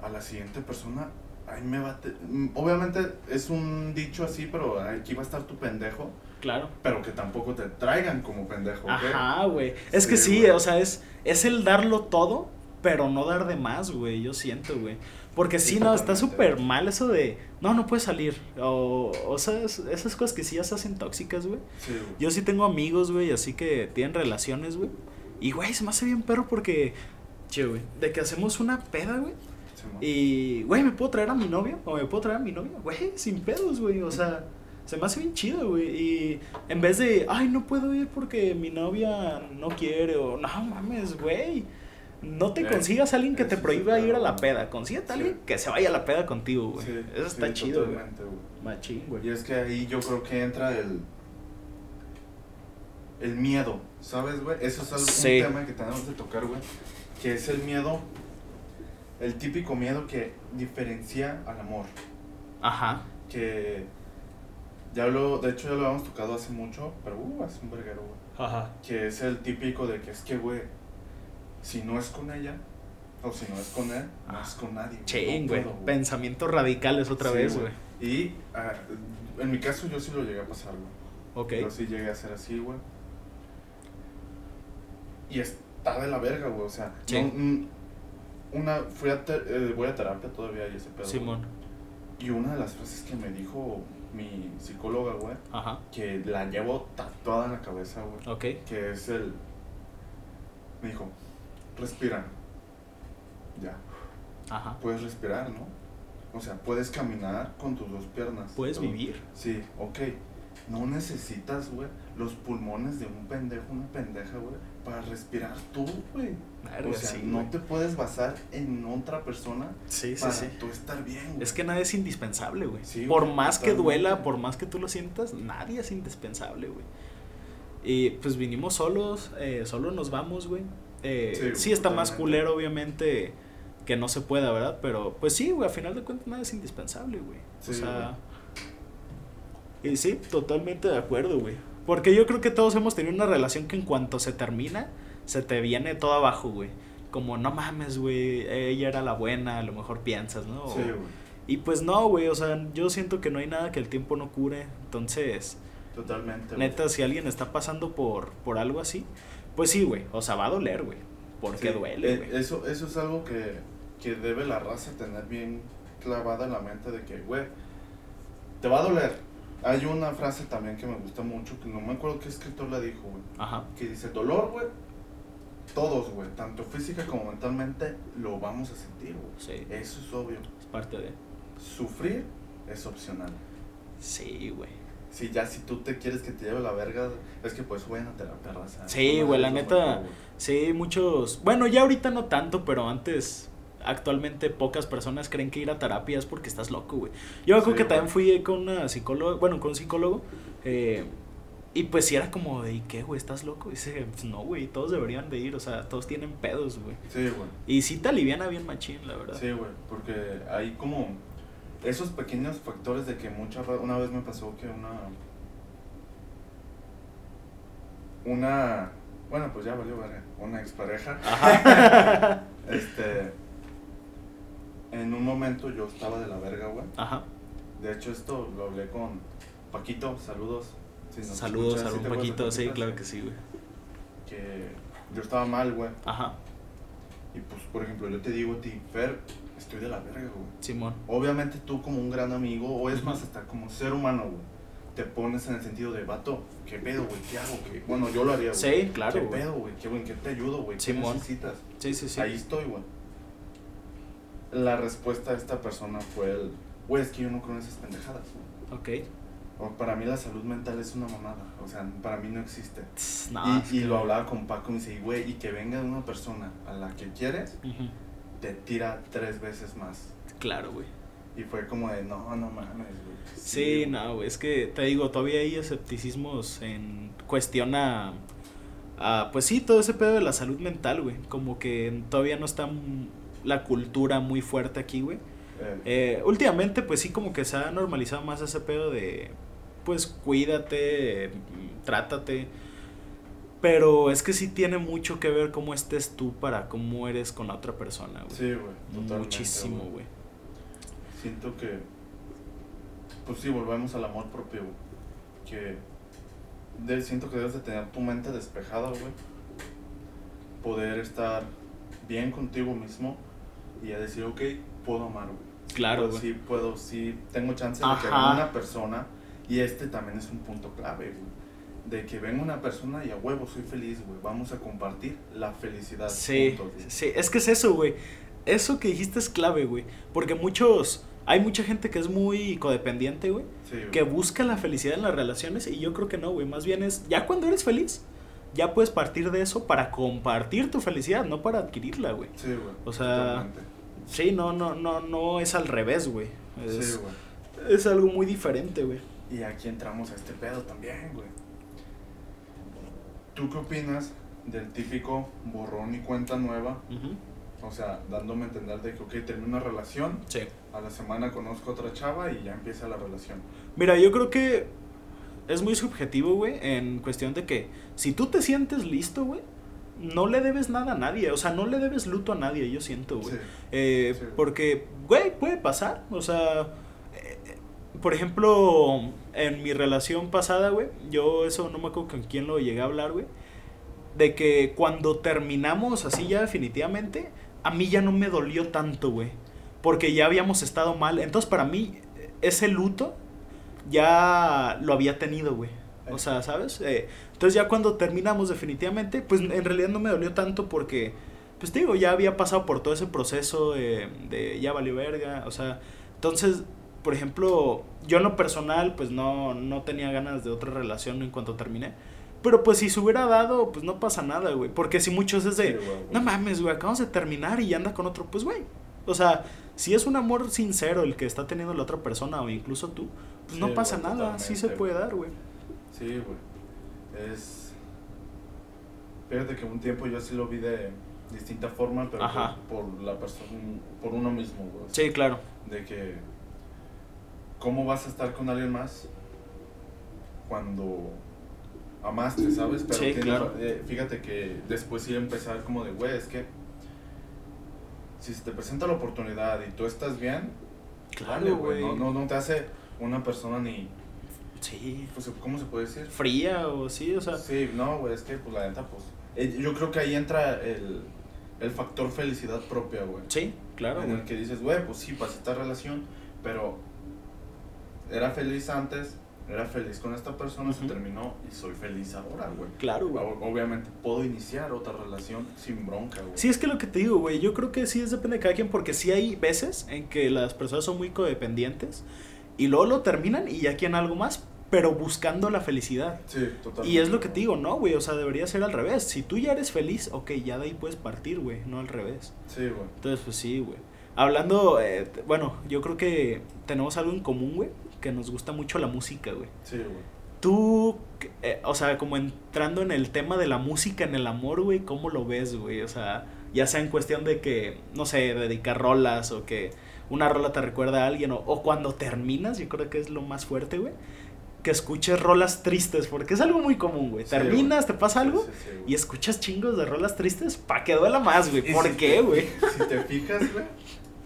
A la siguiente persona, ahí me va te- mm, Obviamente es un dicho así, pero aquí va a estar tu pendejo. Claro. Pero que tampoco te traigan como pendejo, ¿ok? Ajá, güey. Es que Sí, sí, güey. o sea, es, es el darlo todo, pero no dar de más, güey. Yo siento, güey. Porque sí, Sí, no, está súper mal eso de, no, no puedes salir. O, o sea, es- esas cosas que sí ya se hacen tóxicas, güey. Sí. Yo sí tengo amigos, güey, así que tienen relaciones, güey. Y, güey, se me hace bien perro porque Che, güey. De que hacemos una peda, güey. Y, güey, ¿me puedo traer a mi novia? ¿O me puedo traer a mi novia? Güey, sin pedos, güey. O sea, se me hace bien chido, güey. Y en vez de, ay, no puedo ir porque mi novia no quiere. O, no mames, güey. No te Eh, consigas a alguien que te prohíba ir a la peda. Consíguete a alguien que se vaya a la peda contigo, güey. Eso está chido, güey. Machín, güey. Y es que ahí yo creo que entra el. El miedo, ¿sabes, güey? Eso es algo, Sí. un tema que tenemos de tocar, güey. Que es el miedo. El típico miedo que diferencia al amor. Ajá. Que. Ya lo. De hecho, ya lo habíamos tocado hace mucho, pero uh, hace un verguero, güey. Ajá. Que es el típico de que es que, güey. Si no es con ella, o si no es con él, no es con nadie. güey. No güey. güey. Pensamientos radicales otra Sí, vez, güey. Y ah, en mi caso, yo sí lo llegué a pasar, güey. Ok. Yo sí llegué a ser así, güey. Y está de la verga, güey. O sea, Sí. no- mm, una, fui a ter- eh, voy a terapia todavía y ese pedo. güey. Simón. Y una de las frases que me dijo mi psicóloga, güey, Ajá. que la llevo tatuada en la cabeza, güey. Ok. Que es el. Me dijo, respira. Ya, Ajá. puedes respirar, ¿no? O sea, puedes caminar con tus dos piernas. Puedes Todo. vivir. Sí, ok. No necesitas, güey, los pulmones de un pendejo, una pendeja, güey, para respirar tú, güey. O sea, sí, no te puedes basar en otra persona Sí, sí, para tú estar bien, güey. Es que nadie es indispensable, güey. Por más que duela, por más que tú lo sientas, nadie es indispensable, güey. Y pues vinimos solos, eh, solo nos vamos, güey. Eh, Sí, está más culero, obviamente, que no se pueda, ¿verdad? Pero pues sí, güey, a final de cuentas nadie es indispensable, güey. o sea... Y sí, totalmente de acuerdo, güey. Porque yo creo que todos hemos tenido una relación que en cuanto se termina, se te viene todo abajo, güey. Como, no mames, güey, ella era la buena, a lo mejor piensas, ¿no? Sí, güey. y pues no, güey, o sea, yo siento que no hay nada que el tiempo no cure. Entonces, Totalmente. neta, si alguien está pasando por, por algo así, pues sí, güey, o sea, va a doler, güey. Porque Sí, duele, eh, güey. eso, eso es algo que, que debe la raza tener bien clavada en la mente de que, güey, te va a doler. Hay una frase también que me gusta mucho, que no me acuerdo qué escritor la dijo, güey. Ajá. Que dice, dolor, güey, todos, güey, tanto física como mentalmente, lo vamos a sentir, güey. Sí, Eso es obvio. es parte de... Sufrir es opcional. Sí, güey. Si ya, si tú te quieres que te lleve la verga, es que pues vayan a terapia, raza. Sí, güey, la neta. Sí, muchos... Bueno, ya ahorita no tanto, pero antes... Actualmente pocas personas creen que ir a terapia es porque estás loco, güey. Yo creo Sí, que güey. también fui con una psicóloga, bueno, con un psicólogo, eh, y pues sí era como ¿y qué, güey? ¿Estás loco? Y dice, pues no, güey, todos deberían de ir, o sea, todos tienen pedos, güey. Sí, güey. Y sí te aliviana bien machín, la verdad. Sí, güey, porque hay como esos pequeños factores de que muchas ra- una vez me pasó que una una bueno, pues ya valió verga, una expareja, Ajá. [laughs] este en un momento yo estaba de la verga, güey. Ajá. De hecho, esto lo hablé con Paquito, saludos. si Saludos, escuchas, ¿sí saludos, te acuerdas de Paquito. Sí, claro que sí, güey. Que yo estaba mal, güey. Ajá. Y pues, por ejemplo, yo te digo a ti, Fer, estoy de la verga, güey. Simón. Obviamente tú como un gran amigo, o es más, hasta como ser humano, güey, te pones en el sentido de, vato, ¿qué pedo, güey? ¿Qué hago? ¿Qué? Bueno, yo lo haría, güey. Sí, claro, ¿Qué güey. pedo, güey? ¿Qué, güey? ¿Qué te ayudo, güey? ¿Qué Simón. necesitas? Sí, sí, sí. Ahí estoy, güey. La respuesta de esta persona fue el, güey, es que yo no creo en esas pendejadas. Ok. O para mí la salud mental es una mamada, o sea, para mí no existe. Tss, no, y y que- lo hablaba con Paco y me dice, güey, y que venga una persona a la que quieres, te tira tres veces más. Claro, güey. Y fue como de, no, no mames, güey. Sí, no, güey, es que te digo, todavía hay escepticismos en cuestión a, a, pues sí, todo ese pedo de la salud mental, güey. Como que todavía no está la cultura muy fuerte aquí, güey. Eh, Eh, últimamente, pues sí, como que se ha normalizado más ese pedo de, pues cuídate, trátate. Pero es que sí tiene mucho que ver cómo estés tú para cómo eres con la otra persona, güey. sí, güey. Muchísimo, güey. Siento que, pues sí, volvemos al amor propio, güey. Que de- siento que debes de tener tu mente despejada, güey. Poder estar bien contigo mismo y a decir, ok, puedo amar, güey. Sí Claro, puedo. Sí, puedo, sí, tengo chance de que Ajá. una persona, y este también es un punto clave, güey. de que venga una persona y a huevo soy feliz, güey. Vamos a compartir la felicidad. Sí, juntos, sí, es que es eso, güey. Eso que dijiste es clave, güey. Porque muchos, hay mucha gente que es muy codependiente, güey. Sí, güey. Que busca la felicidad en las relaciones y yo creo que no, güey. Más bien es, ya cuando eres feliz, ya puedes partir de eso para compartir tu felicidad, no para adquirirla, güey. Sí, güey. O sea, totalmente. Sí, no, no, no, no es al revés, güey. Sí, Es, güey. es algo muy diferente, güey. Y aquí entramos a este pedo también, güey. ¿Tú qué opinas del típico borrón y cuenta nueva? O sea, dándome a entender de que, ok, termino una relación, Sí. a la semana conozco a otra chava y ya empieza la relación. Mira, yo creo que es muy subjetivo, güey, en cuestión de que si tú te sientes listo, güey, no le debes nada a nadie. O sea, no le debes luto a nadie, yo siento, güey. Sí. Eh, Sí. Porque, güey, puede pasar. O sea, eh, por ejemplo, en mi relación pasada, güey, yo eso no me acuerdo con quién lo llegué a hablar, güey. De que cuando terminamos así ya definitivamente, a mí ya no me dolió tanto, güey. Porque ya habíamos estado mal. Entonces, para mí, ese luto ya lo había tenido, güey. O sea, ¿sabes? Eh, entonces ya cuando terminamos definitivamente, pues en realidad no me dolió tanto porque, pues te digo, ya había pasado por todo ese proceso eh, de ya valió verga. O sea, entonces, por ejemplo, yo en lo personal, pues no, no tenía ganas de otra relación en cuanto terminé. Pero pues si se hubiera dado, pues no pasa nada, güey. Porque si muchos es de, Sí, no mames, güey, acabamos de terminar y anda con otro, pues güey. O sea, si es un amor sincero el que está teniendo la otra persona o incluso tú, pues Sí, no pasa nada, sí se puede dar, güey. Sí, güey. Es. Fíjate que un tiempo yo sí lo vi de distinta forma, pero Ajá. por, por la persona, por uno mismo, güey. Sí, claro. De que. ¿Cómo vas a estar con alguien más cuando amaste, sabes? Pero Sí, tienes- claro. eh, fíjate que después sí empezar como de, güey, es que. Si se te presenta la oportunidad y tú estás bien, Claro, güey. No, no, no te hace una persona ni. Sí. Pues, ¿Cómo se puede decir? Fría o sí, o sea. Sí, no, güey, es que pues la neta, pues. eh, yo creo que ahí entra el, el factor felicidad propia, güey. Sí, claro, en güey. el que dices, güey, pues sí, pasé esta relación, pero era feliz antes, era feliz con esta persona, se terminó y soy feliz ahora, güey. Claro, güey. Obviamente puedo iniciar otra relación sin bronca, güey. Sí, es que lo que te digo, güey, yo creo que sí es depende de cada quien porque sí hay veces en que las personas son muy codependientes y luego lo terminan y ya quieren algo más, pero buscando la felicidad. Sí, totalmente. Y es lo que te digo, no, güey, o sea, debería ser al revés. Si tú ya eres feliz, ok, ya de ahí puedes partir, güey, no al revés. Sí, güey. Entonces, pues sí, güey. Hablando, eh, bueno, yo creo que tenemos algo en común, güey, que nos gusta mucho la música, güey. Sí, güey. Tú, eh, o sea, como entrando en el tema de la música en el amor, güey, ¿cómo lo ves, güey? O sea, ya sea en cuestión de que, no sé, dedicar rolas o que una rola te recuerda a alguien o, o cuando terminas, yo creo que es lo más fuerte, güey. Que escuches rolas tristes, porque es algo muy común, güey. Sí, Terminas, güey. te pasa algo sí, sí, güey. y escuchas chingos de rolas tristes para que duela más, güey. ¿Por si qué, te- güey? [laughs] Si te fijas, güey,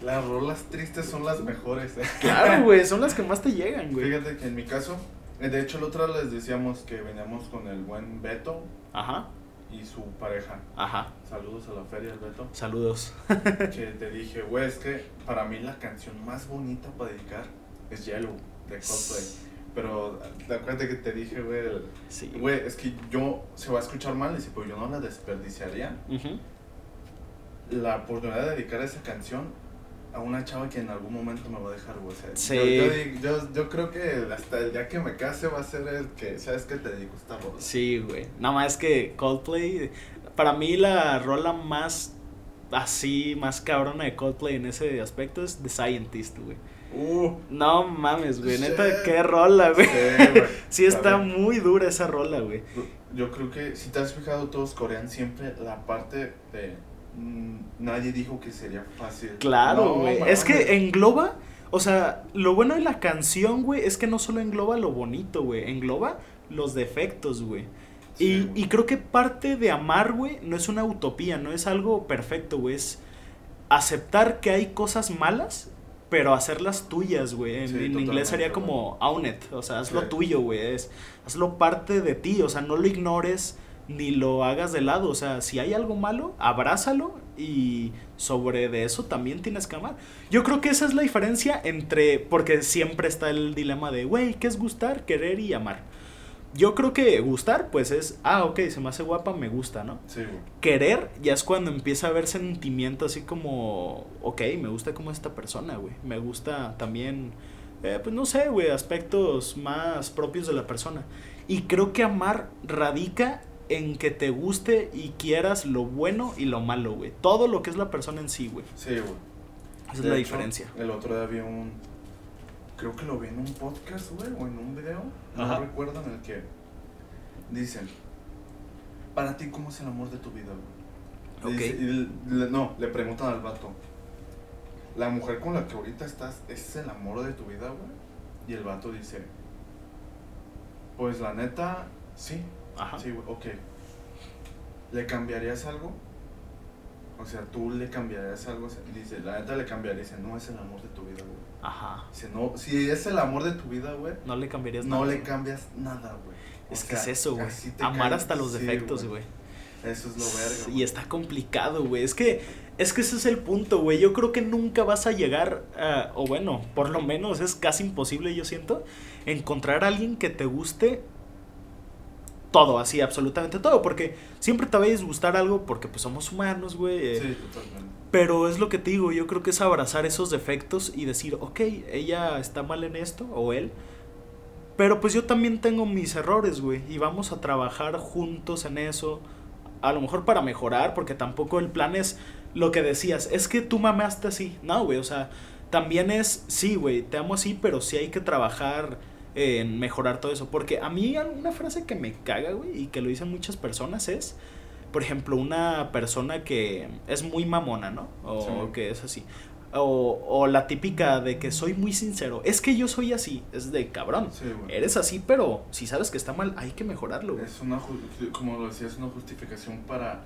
las rolas tristes son las mejores. eh. Claro, güey, son las que más te llegan, güey. Fíjate que en mi caso, eh, de hecho, la otra les decíamos que veníamos con el buen Beto Ajá, y su pareja. ajá. Saludos a la feria, el Beto. Saludos. [laughs] que te dije, güey, es que para mí la canción más bonita para dedicar es Yellow de Coldplay. Pero te acuerdas que te dije, güey, el- Sí. güey, es que yo se va a escuchar mal, y si pues yo no la desperdiciaría Ujú. la oportunidad de dedicar esa canción a una chava que en algún momento me va a dejar, güey. O sea, Sí. yo, yo, yo, yo creo que hasta el día que me case va a ser el que, ¿sabes qué? Te dedico esta rola. Sí, güey. Nada más que Coldplay, para mí la rola más así, más cabrona de Coldplay en ese aspecto es The Scientist, güey. Uh, No mames, güey. Neta, qué rola, güey. sí, güey. [laughs] Sí está muy dura esa rola, güey. Yo creo que si te has fijado, todos corean siempre la parte de nadie dijo que sería fácil. Claro, güey. es que engloba, o sea, lo bueno de la canción, güey, es que no solo engloba lo bonito, güey. Engloba los defectos, güey. Sí, Y, y creo que parte de amar, güey, no es una utopía, no es algo perfecto, güey. Es aceptar que hay cosas malas, pero hacerlas tuyas, güey. En, Sí, en totalmente, inglés sería como own it, o sea, hazlo Sí. tuyo, güey. Es, hazlo parte de ti, o sea, no lo ignores ni lo hagas de lado. O sea, si hay algo malo, abrázalo y sobre de eso también tienes que amar. Yo creo que esa es la diferencia entre, porque siempre está el dilema de, güey, ¿qué es gustar, querer y amar? yo creo que gustar, pues es, ah, ok, se me hace guapa, me gusta, ¿no? Sí. Querer ya es cuando empieza a haber sentimiento así como, ok, me gusta como esta persona, güey. Me gusta también, eh, pues no sé, güey, aspectos más propios de la persona. Y creo que amar radica en que te guste y quieras lo bueno y lo malo, güey. Todo lo que es la persona en sí, güey. Sí, güey. Esa es la hecho, diferencia. El otro día vi un. Creo que lo vi en un podcast, güey, o en un video. No recuerdo en el que dicen: Para ti, ¿cómo es el amor de tu vida, güey? Y le- no, le preguntan al vato: ¿La mujer con la que ahorita estás es el amor de tu vida, güey? Y el vato dice: Pues la neta, sí. Ajá. Sí, güey, ok. ¿Le cambiarías algo? O sea, tú le cambiarías algo. Dice, la neta le cambiaría. Dice, no es el amor de tu vida, güey. Ajá. Dice, no, si es el amor de tu vida, güey, No le cambiarías no nada. le güey. cambias nada, güey. Es que es eso, güey. Amar hasta los defectos, güey. Eso es lo verga. Y está complicado, güey. Es que, es que ese es el punto, güey. Yo creo que nunca vas a llegar, o bueno, por lo menos es casi imposible, yo siento, encontrar a alguien que te guste todo, así, absolutamente todo. Porque siempre te va a disgustar algo porque pues somos humanos, güey. eh, Sí, totalmente. Pero es lo que te digo, yo creo que es abrazar esos defectos y decir, ok, ella está mal en esto, o él. Pero pues yo también tengo mis errores, güey. Y vamos a trabajar juntos en eso. A lo mejor para mejorar, porque tampoco el plan es lo que decías. Es que tú me amaste así. No, güey, o sea, también es, sí, güey, te amo así, pero sí hay que trabajar en mejorar todo eso. Porque a mí una frase que me caga, güey, y que lo dicen muchas personas es, por ejemplo, una persona que es muy mamona, ¿no? O Sí. que es así. O, o la típica de que soy muy sincero. Es que yo soy así. Es de cabrón. Sí. Eres así, pero si sabes que está mal, hay que mejorarlo, güey. Es una, como lo decía, es una justificación para,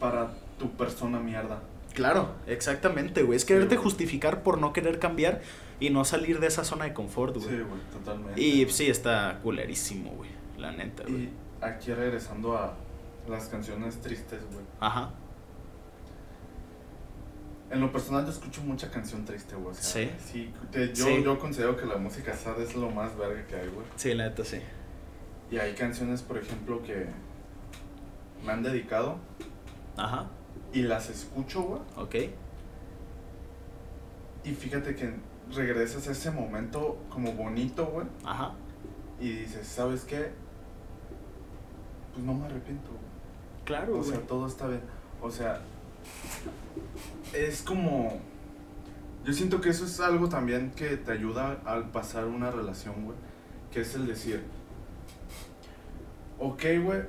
para tu persona mierda. Claro, exactamente, güey. Es quererte güey. justificar por no querer cambiar y no salir de esa zona de confort, Sí, güey. güey, totalmente. y sí, está culerísimo, güey. La neta, güey. Y aquí regresando a las canciones tristes, güey. Ajá. En lo personal yo escucho mucha canción triste, güey. O sea, Sí. sí, te- yo, Sí. yo considero que la música sad es lo más verga que hay, güey. Sí, la neta, sí. Y hay canciones, por ejemplo, que me han dedicado Ajá. y las escucho, güey. Ok. Y fíjate que regresas a ese momento como bonito, güey. Ajá. Y dices, ¿sabes qué? Pues no me arrepiento, güey. Claro, O güey. sea, todo está bien. O sea, es como... Yo siento que eso es algo también que te ayuda al pasar una relación, güey. Que es el decir, ok, güey,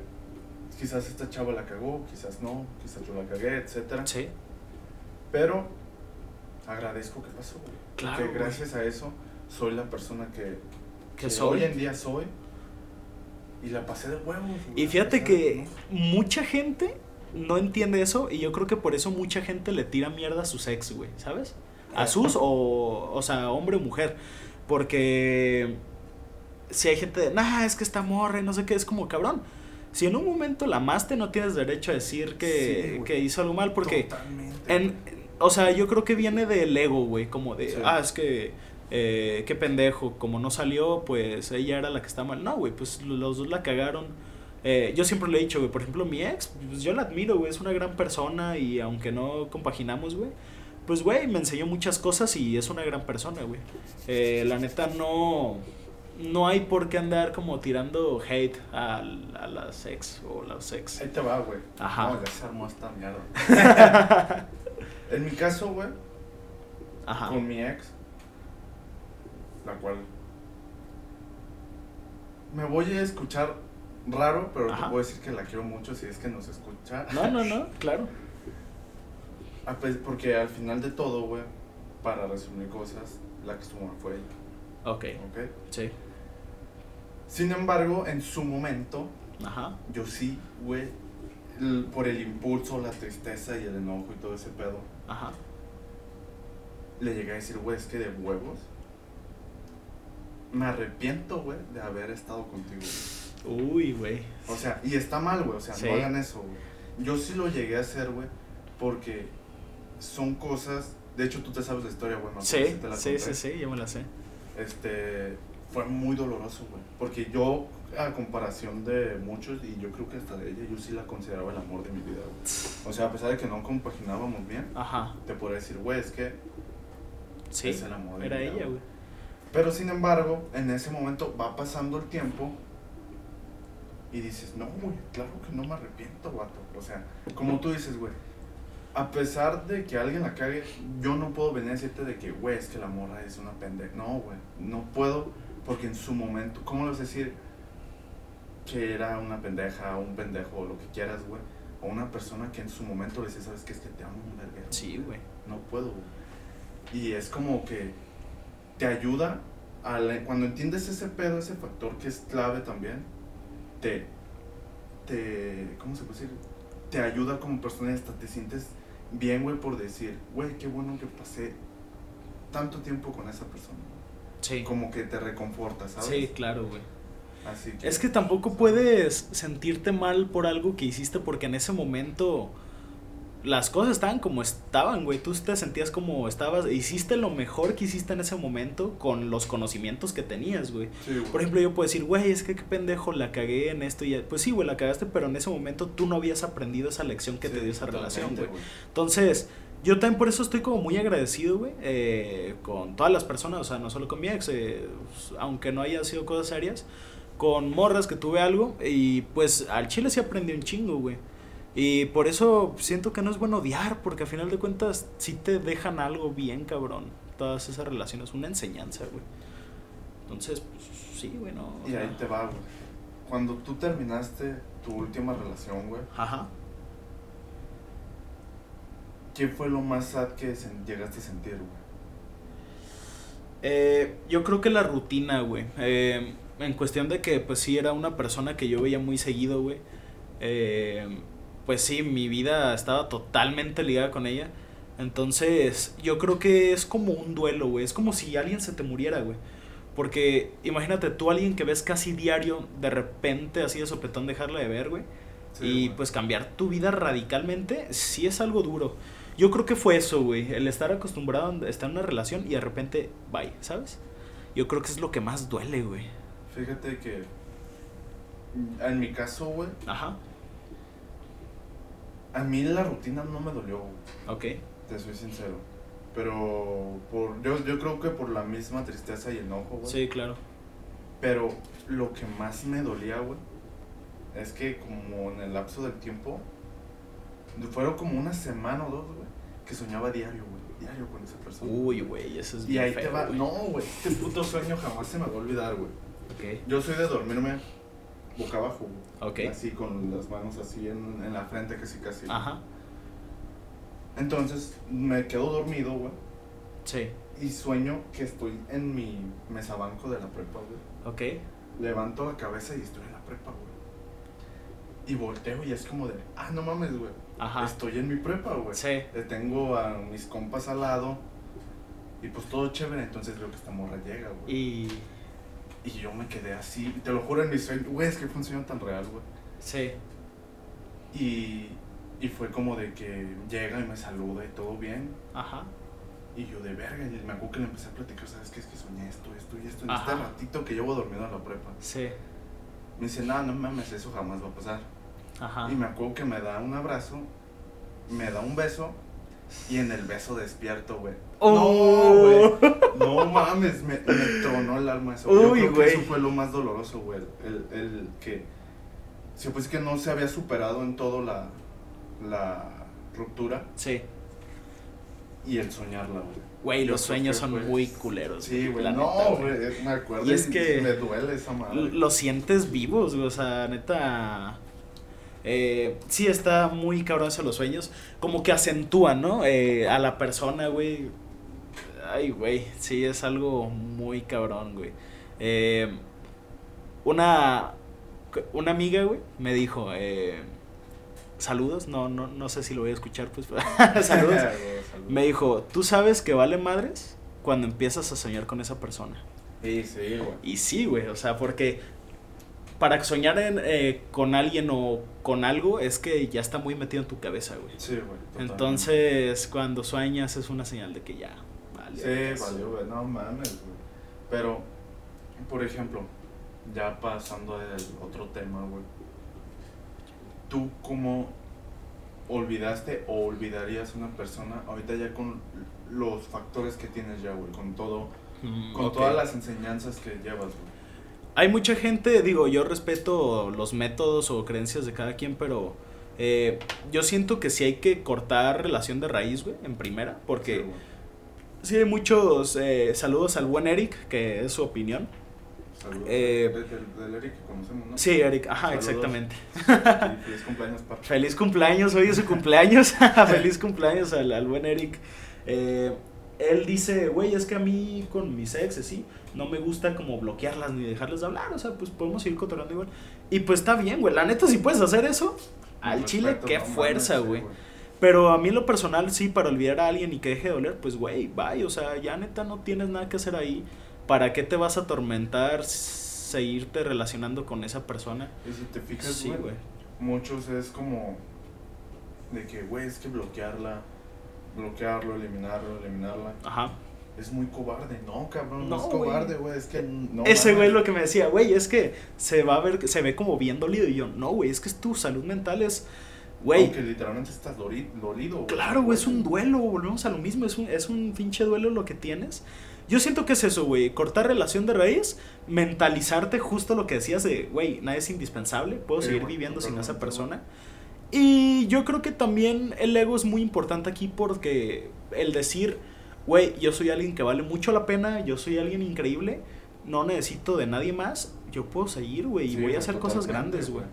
quizás esta chava la cagó, quizás no, quizás yo la cagué, etcétera. Sí. Pero agradezco que pasó, güey. Claro, Que güey. gracias a eso soy la persona que, Que soy. hoy en día soy. Y la pasé de huevos. güey, Y fíjate que mucha gente no entiende eso y yo creo que por eso mucha gente le tira mierda a sus ex, güey, ¿sabes? A sus o, o sea, hombre o mujer. Porque si hay gente de, nah, es que está morra y no sé qué, es como cabrón. Si en un momento la amaste, no tienes derecho a decir que, Sí, que hizo algo mal porque... En, o sea, yo creo que viene del ego, güey, como de, Sí. ah, es que, eh, qué pendejo, como no salió, pues ella era la que está mal. No, güey, pues lo- los dos la cagaron. Eh, yo siempre le he dicho, güey, por ejemplo, mi ex, pues yo la admiro, güey, es una gran persona y aunque no compaginamos, güey, pues, güey, me enseñó muchas cosas y es una gran persona, güey. Eh, la neta, no, no hay por qué andar como tirando hate a, a las ex o los ex. Ahí te va, güey. Ajá. No, mierda. [laughs] en mi caso, güey, Ajá. con mi ex, la cual me voy a escuchar raro, pero Ajá. te puedo decir que la quiero mucho si es que nos escucha. No, no, no, [laughs] claro. Porque al final de todo, güey, para resumir cosas, la que estuvo fue ella, Ok, ¿ok? sí. Sin embargo, en su momento, Ajá. yo sí, güey, por el impulso, la tristeza y el enojo y todo ese pedo, Ajá. le llegué a decir, güey, es que de huevos. Me arrepiento, güey, de haber estado contigo. güey". Uy, güey. O sea, y está mal, güey, o sea, Sí. no hagan eso, güey. Yo sí lo llegué a hacer, güey, porque son cosas. De hecho, tú te sabes la historia, güey, acuerdo Sí, si te la sí, sí, sí, yo me la sé. Este. Fue muy doloroso, güey. Porque yo a comparación de muchos, y yo creo que hasta de ella, yo sí la consideraba el amor de mi vida, güey. O sea, a pesar de que no compaginábamos bien, Ajá. te podría decir, güey, es que Sí. es el amor de Era mi vida, ella, güey. Pero sin embargo, en ese momento va pasando el tiempo y dices, no, güey, claro que no me arrepiento, vato. O sea, como tú dices, güey, a pesar de que alguien la cague, yo no puedo venir a decirte de que, güey, es que la morra es una pendeja. No, güey, no puedo porque en su momento, ¿cómo le vas a decir que era una pendeja un pendejo lo que quieras, güey? O una persona que en su momento le dice, ¿sabes qué? Es que te amo un verguero. Sí, güey. No puedo, güey. Y es como que te ayuda a la- cuando entiendes ese pedo, ese factor que es clave también, te, te, ¿cómo se puede decir? Te ayuda como persona y hasta te sientes bien, güey, por decir, güey, qué bueno que pasé tanto tiempo con esa persona. Sí. Como que te reconforta, ¿sabes? Sí, claro, güey. Así que... Es que tampoco puedes sentirte mal por algo que hiciste porque en ese momento las cosas estaban como estaban, güey. Tú te sentías como estabas, hiciste lo mejor que hiciste en ese momento con los conocimientos que tenías, güey. Sí, güey. Por ejemplo, yo puedo decir, güey, es que qué pendejo, la cagué en esto y ya. Pues sí, güey, la cagaste, pero en ese momento tú no habías aprendido esa lección que te dio esa relación, güey. Entonces, yo también por eso estoy como muy agradecido, güey, eh, con todas las personas, o sea, no solo con mi ex, eh, aunque no haya sido cosas serias, con morras que tuve algo y pues al chile sí aprendí un chingo, güey. Y por eso siento que no es bueno odiar, porque a final de cuentas sí te dejan algo bien, cabrón. Todas esas relaciones, una enseñanza, güey. Entonces, pues, sí, güey, no. Y sea, ahí te va, güey. Cuando tú terminaste tu última relación, güey, Ajá. ¿qué fue lo más sad que llegaste a sentir, güey? Eh, yo creo que la rutina, güey. Eh, en cuestión de que, pues sí, era una persona que yo veía muy seguido, güey. Eh, pues sí, mi vida estaba totalmente ligada con ella. Entonces, yo creo que es como un duelo, güey. Es como si alguien se te muriera, güey. Porque imagínate tú, alguien que ves casi diario, de repente así de sopetón dejarla de ver, güey. Sí, y güey. pues cambiar tu vida radicalmente, sí es algo duro. Yo creo que fue eso, güey. El estar acostumbrado a estar en una relación y de repente, bye, ¿sabes? Yo creo que es lo que más duele, güey. Fíjate que en mi caso, güey, Ajá, a mí la rutina no me dolió, güey, ok. te soy sincero. Pero por yo, yo creo que por la misma tristeza y enojo, güey. Sí, claro. Pero lo que más me dolía, güey, es que como en el lapso del tiempo, fueron como una semana o dos, güey, que soñaba diario, güey, diario con esa persona. Uy, güey, eso es y bien ahí te va, no, güey, este puto sueño jamás se me va a olvidar, güey. Ok, Yo soy de dormirme boca abajo, güey. ok. Así con las manos así en, en la frente, casi casi. Ajá, Entonces me quedo dormido, güey. sí, Y sueño que estoy en mi mesabanco de la prepa, güey. ok. Levanto la cabeza y estoy en la prepa, güey. Y volteo y es como de, ah, no mames, güey. Ajá, Estoy en mi prepa, güey. sí. Tengo a mis compas al lado. Y pues todo chévere, entonces veo que esta morra llega, güey. Y, Y yo me quedé así, te lo juro en mi sueño, güey, es que fue un sueño tan real, güey. sí, Y, y fue como de que llega y me saluda y todo bien. ajá, Y yo de verga, y me acuerdo que le empecé a platicar, ¿sabes qué? Es que soñé esto, esto y esto. En Ajá. este ratito que llevo dormido en la prepa. sí, Me dice, no, no mames, eso jamás va a pasar. ajá. Y me acuerdo que me da un abrazo, me da un beso, y en el beso despierto, güey. Oh. No, güey. No mames, me, me tronó el alma eso. Yo Uy, creo que eso fue lo más doloroso, güey. El, el que. Sí, pues que no se había superado en todo la, la ruptura Sí. y el soñarla, güey. Güey, Yo los sueños son muy culeros. Sí, güey. No, güey. Me acuerdo Y es que- me duele esa madre. Lo sientes vivos, güey, o sea, neta. Eh, sí, está muy cabrón eso los sueños. Como que acentúan, ¿no? Eh, a la persona, güey. Ay, güey, sí, es algo muy cabrón, güey. Eh, una, una amiga, güey, me dijo, eh, saludos, no, no, no sé si lo voy a escuchar, pues, [laughs] saludos. [laughs] Saludos. Me dijo, ¿tú sabes que vale madres cuando empiezas a soñar con esa persona? Sí, sí, güey. Y sí, güey, o sea, porque para soñar en, eh, con alguien o con algo es que ya está muy metido en tu cabeza, güey. Sí, güey. totalmente. Entonces, cuando sueñas es una señal de que ya, vale. Sí, valió, güey. No mames, güey. Pero, por ejemplo, ya pasando al otro tema, güey. ¿Tú cómo olvidaste o olvidarías a una persona ahorita ya con los factores que tienes ya, güey? Con todo, Mm, con todas las enseñanzas que llevas, güey. Hay mucha gente, digo, yo respeto los métodos o creencias de cada quien, pero eh, yo siento que sí hay que cortar relación de raíz, güey, en primera, Sí, porque sí hay muchos eh, saludos al buen Eric, que es su opinión. Saludos. eh, del, Eric que conocemos, ¿no? Sí, Eric, ajá, Saludos. exactamente. Y [laughs] feliz cumpleaños, papi. Feliz cumpleaños, hoy es su cumpleaños. [laughs] Feliz cumpleaños al, al buen Eric. Él dice, güey, es que a mí con mis exes, sí, no me gusta como bloquearlas ni dejarles de hablar. O sea, pues podemos ir cotorreando igual. Y pues está bien, güey. La neta, si puedes hacer eso, al chile, qué fuerza, güey. Pero a mí en lo personal, sí, para olvidar a alguien y que deje de doler, pues, güey, bye. O sea, ya neta no tienes nada que hacer ahí. ¿Para qué te vas a atormentar seguirte relacionando con esa persona? Y si te fijas, Sí, güey, güey. muchos es como de que, güey, es que bloquearla, bloquearlo, eliminarlo, eliminarla. Ajá. Es muy cobarde. No, cabrón, no, No, es cobarde, güey. Es que no. Ese güey lo que me decía, güey, es que se va a ver, se ve como bien dolido. Y yo, no, güey, es que es tu salud mental, es, güey. Aunque literalmente estás doli- dolido, güey. Claro, güey, es un duelo, volvemos a lo mismo, es un, es un pinche duelo lo que tienes. Yo siento que es eso, güey, cortar relación de raíz, mentalizarte justo lo que decías de, güey, nadie es indispensable, puedo seguir viviendo sin esa persona. Y yo creo que también el ego es muy importante aquí porque el decir, güey, yo soy alguien que vale mucho la pena, yo soy alguien increíble, no necesito de nadie más, yo puedo seguir, güey, y voy a hacer cosas grandes, güey.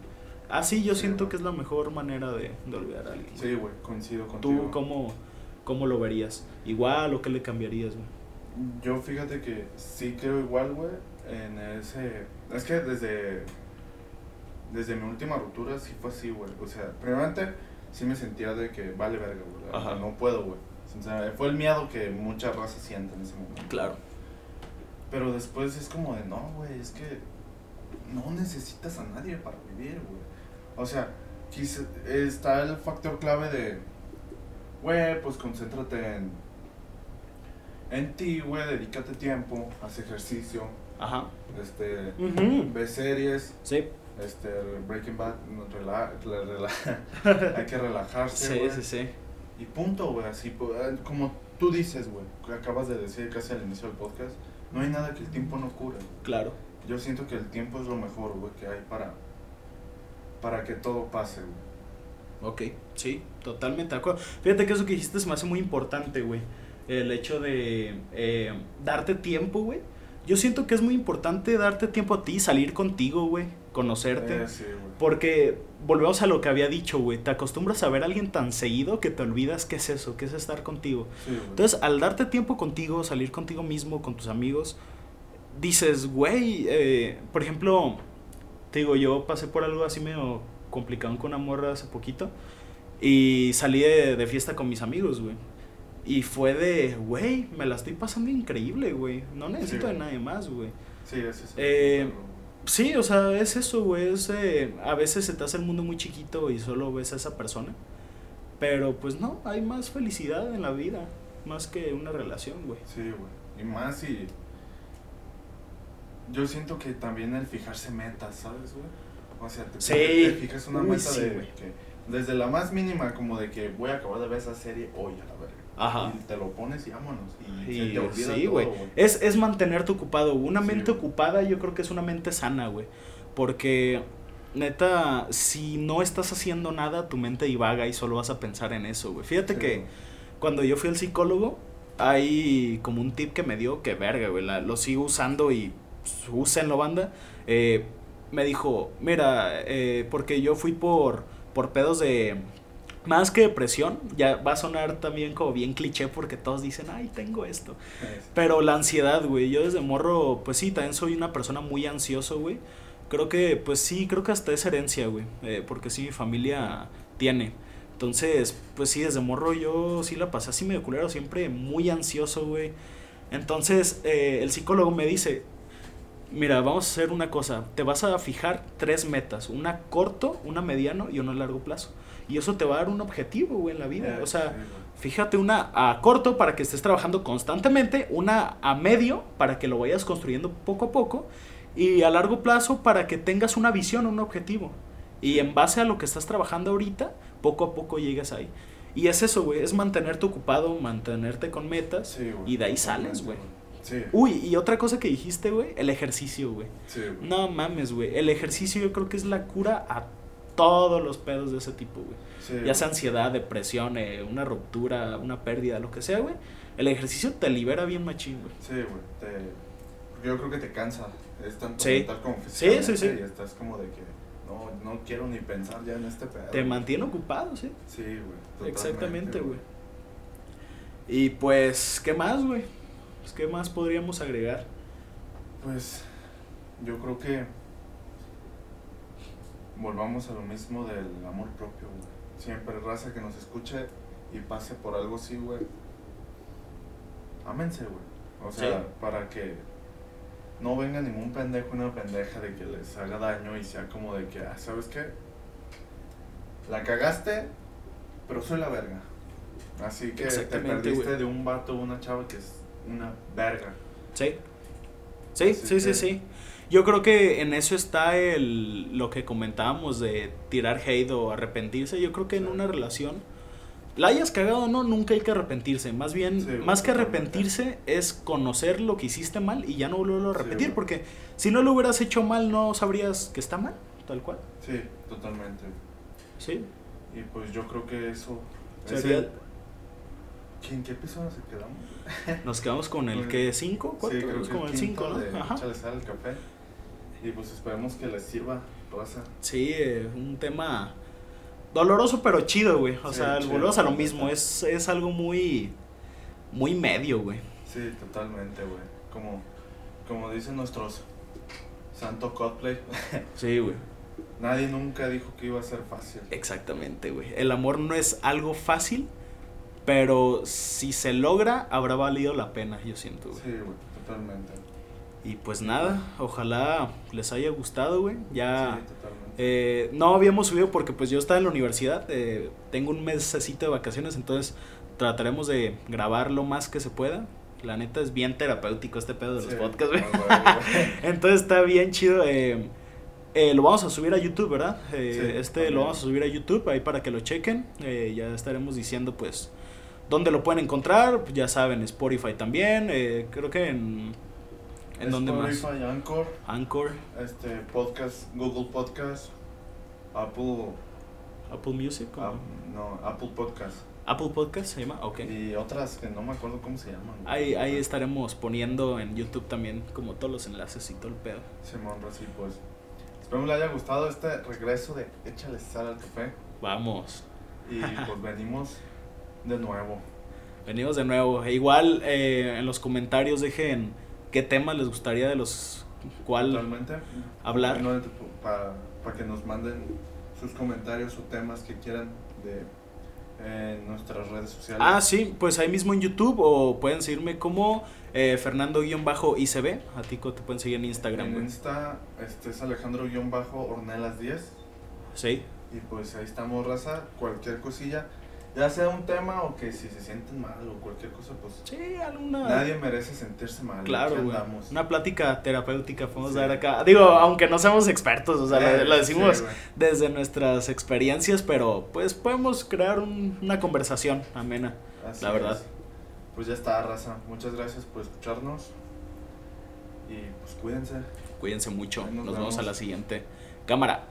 Así yo Sí, siento que es la mejor manera de, de olvidar a alguien. Sí, güey, coincido contigo. ¿Tú cómo, cómo lo verías? ¿Igual o qué le cambiarías, güey? Yo fíjate que sí creo igual, güey, en ese... Es que desde... Desde mi última ruptura sí fue así, güey. O sea, primeramente sí me sentía de que vale verga, güey. No puedo, güey. Sinceramente, fue el miedo que mucha raza siente en ese momento. Claro. Pero después es como de, no, güey, es que no necesitas a nadie para vivir, güey. O sea, quise- está el factor clave de, güey, pues concéntrate en, en ti, güey, dedícate tiempo, haz ejercicio, Ajá. este, ve series, Sí, este, Breaking Bad, rela- rela- [laughs] hay que relajarse, sí, sí, sí. Y punto, güey, así, po- eh, como tú dices, güey, acabas de decir casi al inicio del podcast, no hay nada que el tiempo no cure. Claro. Yo siento que el tiempo es lo mejor, güey, que hay para, para que todo pase, güey. Ok, sí, totalmente de acuerdo. Fíjate que eso que dijiste se me hace muy importante, güey. El hecho de eh, darte tiempo, güey. Yo siento que es muy importante darte tiempo a ti, salir contigo, güey, conocerte. Eh, sí. Porque volvemos a lo que había dicho, güey. Te acostumbras a ver a alguien tan seguido que te olvidas qué es eso, qué es estar contigo. Sí. Entonces, al darte tiempo contigo, salir contigo mismo, con tus amigos, dices, güey, eh, por ejemplo, te digo, yo pasé por algo así medio complicado con una morra hace poquito y salí de, de fiesta con mis amigos, güey. Y fue de, güey, me la estoy pasando increíble, güey. No necesito de nadie más, güey. sí, ese es el eh. Sí, o sea, es eso, güey. es, eh, a veces se te hace el mundo muy chiquito y solo ves a esa persona. Pero pues no, hay más felicidad en la vida. Más que una relación, güey. Sí, güey. Y más si... Yo siento que también el fijarse metas, ¿sabes, güey? O sea, te, Sí. te fijas una Uy, meta sí, de güey. que... Desde la más mínima, como de que voy a acabar de ver esa serie hoy a la verga. Ajá. Y te lo pones y vámonos. Y, Y se te olvida sí, todo, güey. Es, es mantenerte ocupado. Una Sí, mente ocupada yo creo que es una mente sana, güey. Porque, neta, si no estás haciendo nada, tu mente divaga y solo vas a pensar en eso, güey. Fíjate Sí, que cuando yo fui al psicólogo, hay como un tip que me dio que verga, güey. lo sigo usando y pues, úsenlo, banda. Eh, me dijo, mira, eh, porque yo fui por, por pedos de... Más que depresión, ya va a sonar también como bien cliché porque todos dicen, ay, tengo esto. Es- Pero la ansiedad, güey. Yo desde morro, pues sí, también soy una persona muy ansioso, güey. Creo que, pues sí, creo que hasta es herencia, güey. eh, porque sí, mi familia tiene. Entonces, pues sí, desde morro yo sí la pasé así medio culero, siempre muy ansioso, güey. Entonces, eh, el psicólogo me dice, mira, vamos a hacer una cosa. Te vas a fijar tres metas. Una corto, una mediano y una a largo plazo. Y eso te va a dar un objetivo, güey, en la vida. O sea. Fíjate una a corto para que estés trabajando constantemente, una a medio para que lo vayas construyendo poco a poco y a largo plazo para que tengas una visión, un objetivo. Y en base a lo que estás trabajando ahorita, poco a poco llegas ahí. Y es eso, güey, es mantenerte ocupado, mantenerte con metas Sí, y de ahí sales, güey. Sí. Uy, y otra cosa que dijiste, güey, el ejercicio, güey. Sí, güey. No mames, güey, el ejercicio yo creo que es la cura a todos los pedos de ese tipo, güey. Sí, Ya sea ansiedad, depresión, eh, una ruptura, una pérdida, lo que sea, güey. El ejercicio te libera bien machín, güey. Sí, güey. Te... Porque yo creo que te cansa. Es tanto Sí. mental como Sí, físicamente. sí, sí. Y estás como de que no, no quiero ni pensar ya en este pedo. Te mantiene ocupado, sí. Sí, güey. Exactamente, güey. Y pues, ¿qué más, güey? Pues, ¿Qué más podríamos agregar? Pues yo creo que volvamos a lo mismo del amor propio, güey. Siempre raza que nos escuche y pase por algo así, güey. Ámense, güey. O sea, Sí. para que no venga ningún pendejo una pendeja de que les haga daño y sea como de que, ah, ¿sabes qué? La cagaste, pero soy la verga. Así que te perdiste de un vato o una chava que es una verga. Sí. Sí, Así sí, sí, sí. Yo creo que en eso está el, lo que comentábamos de tirar hate o arrepentirse. Yo creo que en una relación, la hayas cagado o no, nunca hay que arrepentirse. Más bien, Sí, más que arrepentirse es conocer lo que hiciste mal y ya no volverlo a repetir. porque si no lo hubieras hecho mal, no sabrías que está mal, tal cual. Sí, totalmente. Sí. Y pues yo creo que eso. es Sería- el- ¿Qué- ¿En qué episodio se quedamos? Nos quedamos con el [laughs] que 5, Sí, 4, creo que el quinto 5, ¿no? de Ajá. Sal al café. Y pues esperemos que les sirva, raza. Sí, eh, un tema doloroso pero chido, güey. O Sí, sea, chido, volvemos a lo mismo, es, es algo muy muy medio, güey. Sí, totalmente, güey. Como, como dicen nuestros santo cosplay, [laughs] Sí, güey. nadie nunca dijo que iba a ser fácil. Exactamente, güey. El amor no es algo fácil, pero si se logra, habrá valido la pena, yo siento, güey. Sí, güey, totalmente. Y pues nada, ojalá les haya gustado, güey. Ya... Sí, totalmente. Eh, no habíamos subido porque pues yo estaba en la universidad, eh, tengo un mesecito de vacaciones, entonces trataremos de grabar lo más que se pueda. La neta es bien terapéutico este pedo de los podcasts, güey. [laughs] ah, güey, güey. [laughs] Entonces está bien chido. eh, eh, lo vamos a subir a YouTube, ¿verdad? Eh, Sí, este también. lo vamos a subir a YouTube ahí para que lo chequen. Eh, ya estaremos diciendo pues dónde lo pueden encontrar. Ya saben, Spotify también. eh, creo que en... ¿En dónde más? Anchor, Anchor, este, podcast, Google Podcast, Apple, Apple Music. ¿o no, Apple Podcast. Apple Podcast se llama, ok. Y otras que no me acuerdo cómo se llaman. Ahí, ahí estaremos poniendo en YouTube también como todos los enlaces y todo el pedo. Simón, sí, pues. Espero que le haya gustado este regreso de Échale sal al café. Vamos. Y pues [laughs] venimos de nuevo. Venimos de nuevo. E igual eh, en los comentarios dejen qué temas les gustaría de los cual Totalmente. hablar. Para que nos manden sus comentarios o temas que quieran de nuestras redes sociales. Ah, sí, pues ahí mismo en YouTube o pueden seguirme como eh, Fernando-ICB. A ti ¿cómo te pueden seguir en Instagram, En güey. Insta este es Alejandro-Ornelas 10. Sí. Y pues ahí estamos, raza. Cualquier cosilla, ya sea un tema o que si se sienten mal o cualquier cosa, pues Sí, alguna. nadie merece sentirse mal. Claro, güey. Una plática terapéutica podemos Sí. dar acá. Digo, aunque no seamos expertos, o sea, lo, Eh, lo decimos sí, desde nuestras experiencias, pero pues podemos crear un- una conversación amena. Así la verdad. es. Pues ya está, raza. Muchas gracias por escucharnos. Y pues cuídense. Cuídense mucho. Nos Nos vemos a la siguiente. Cámara.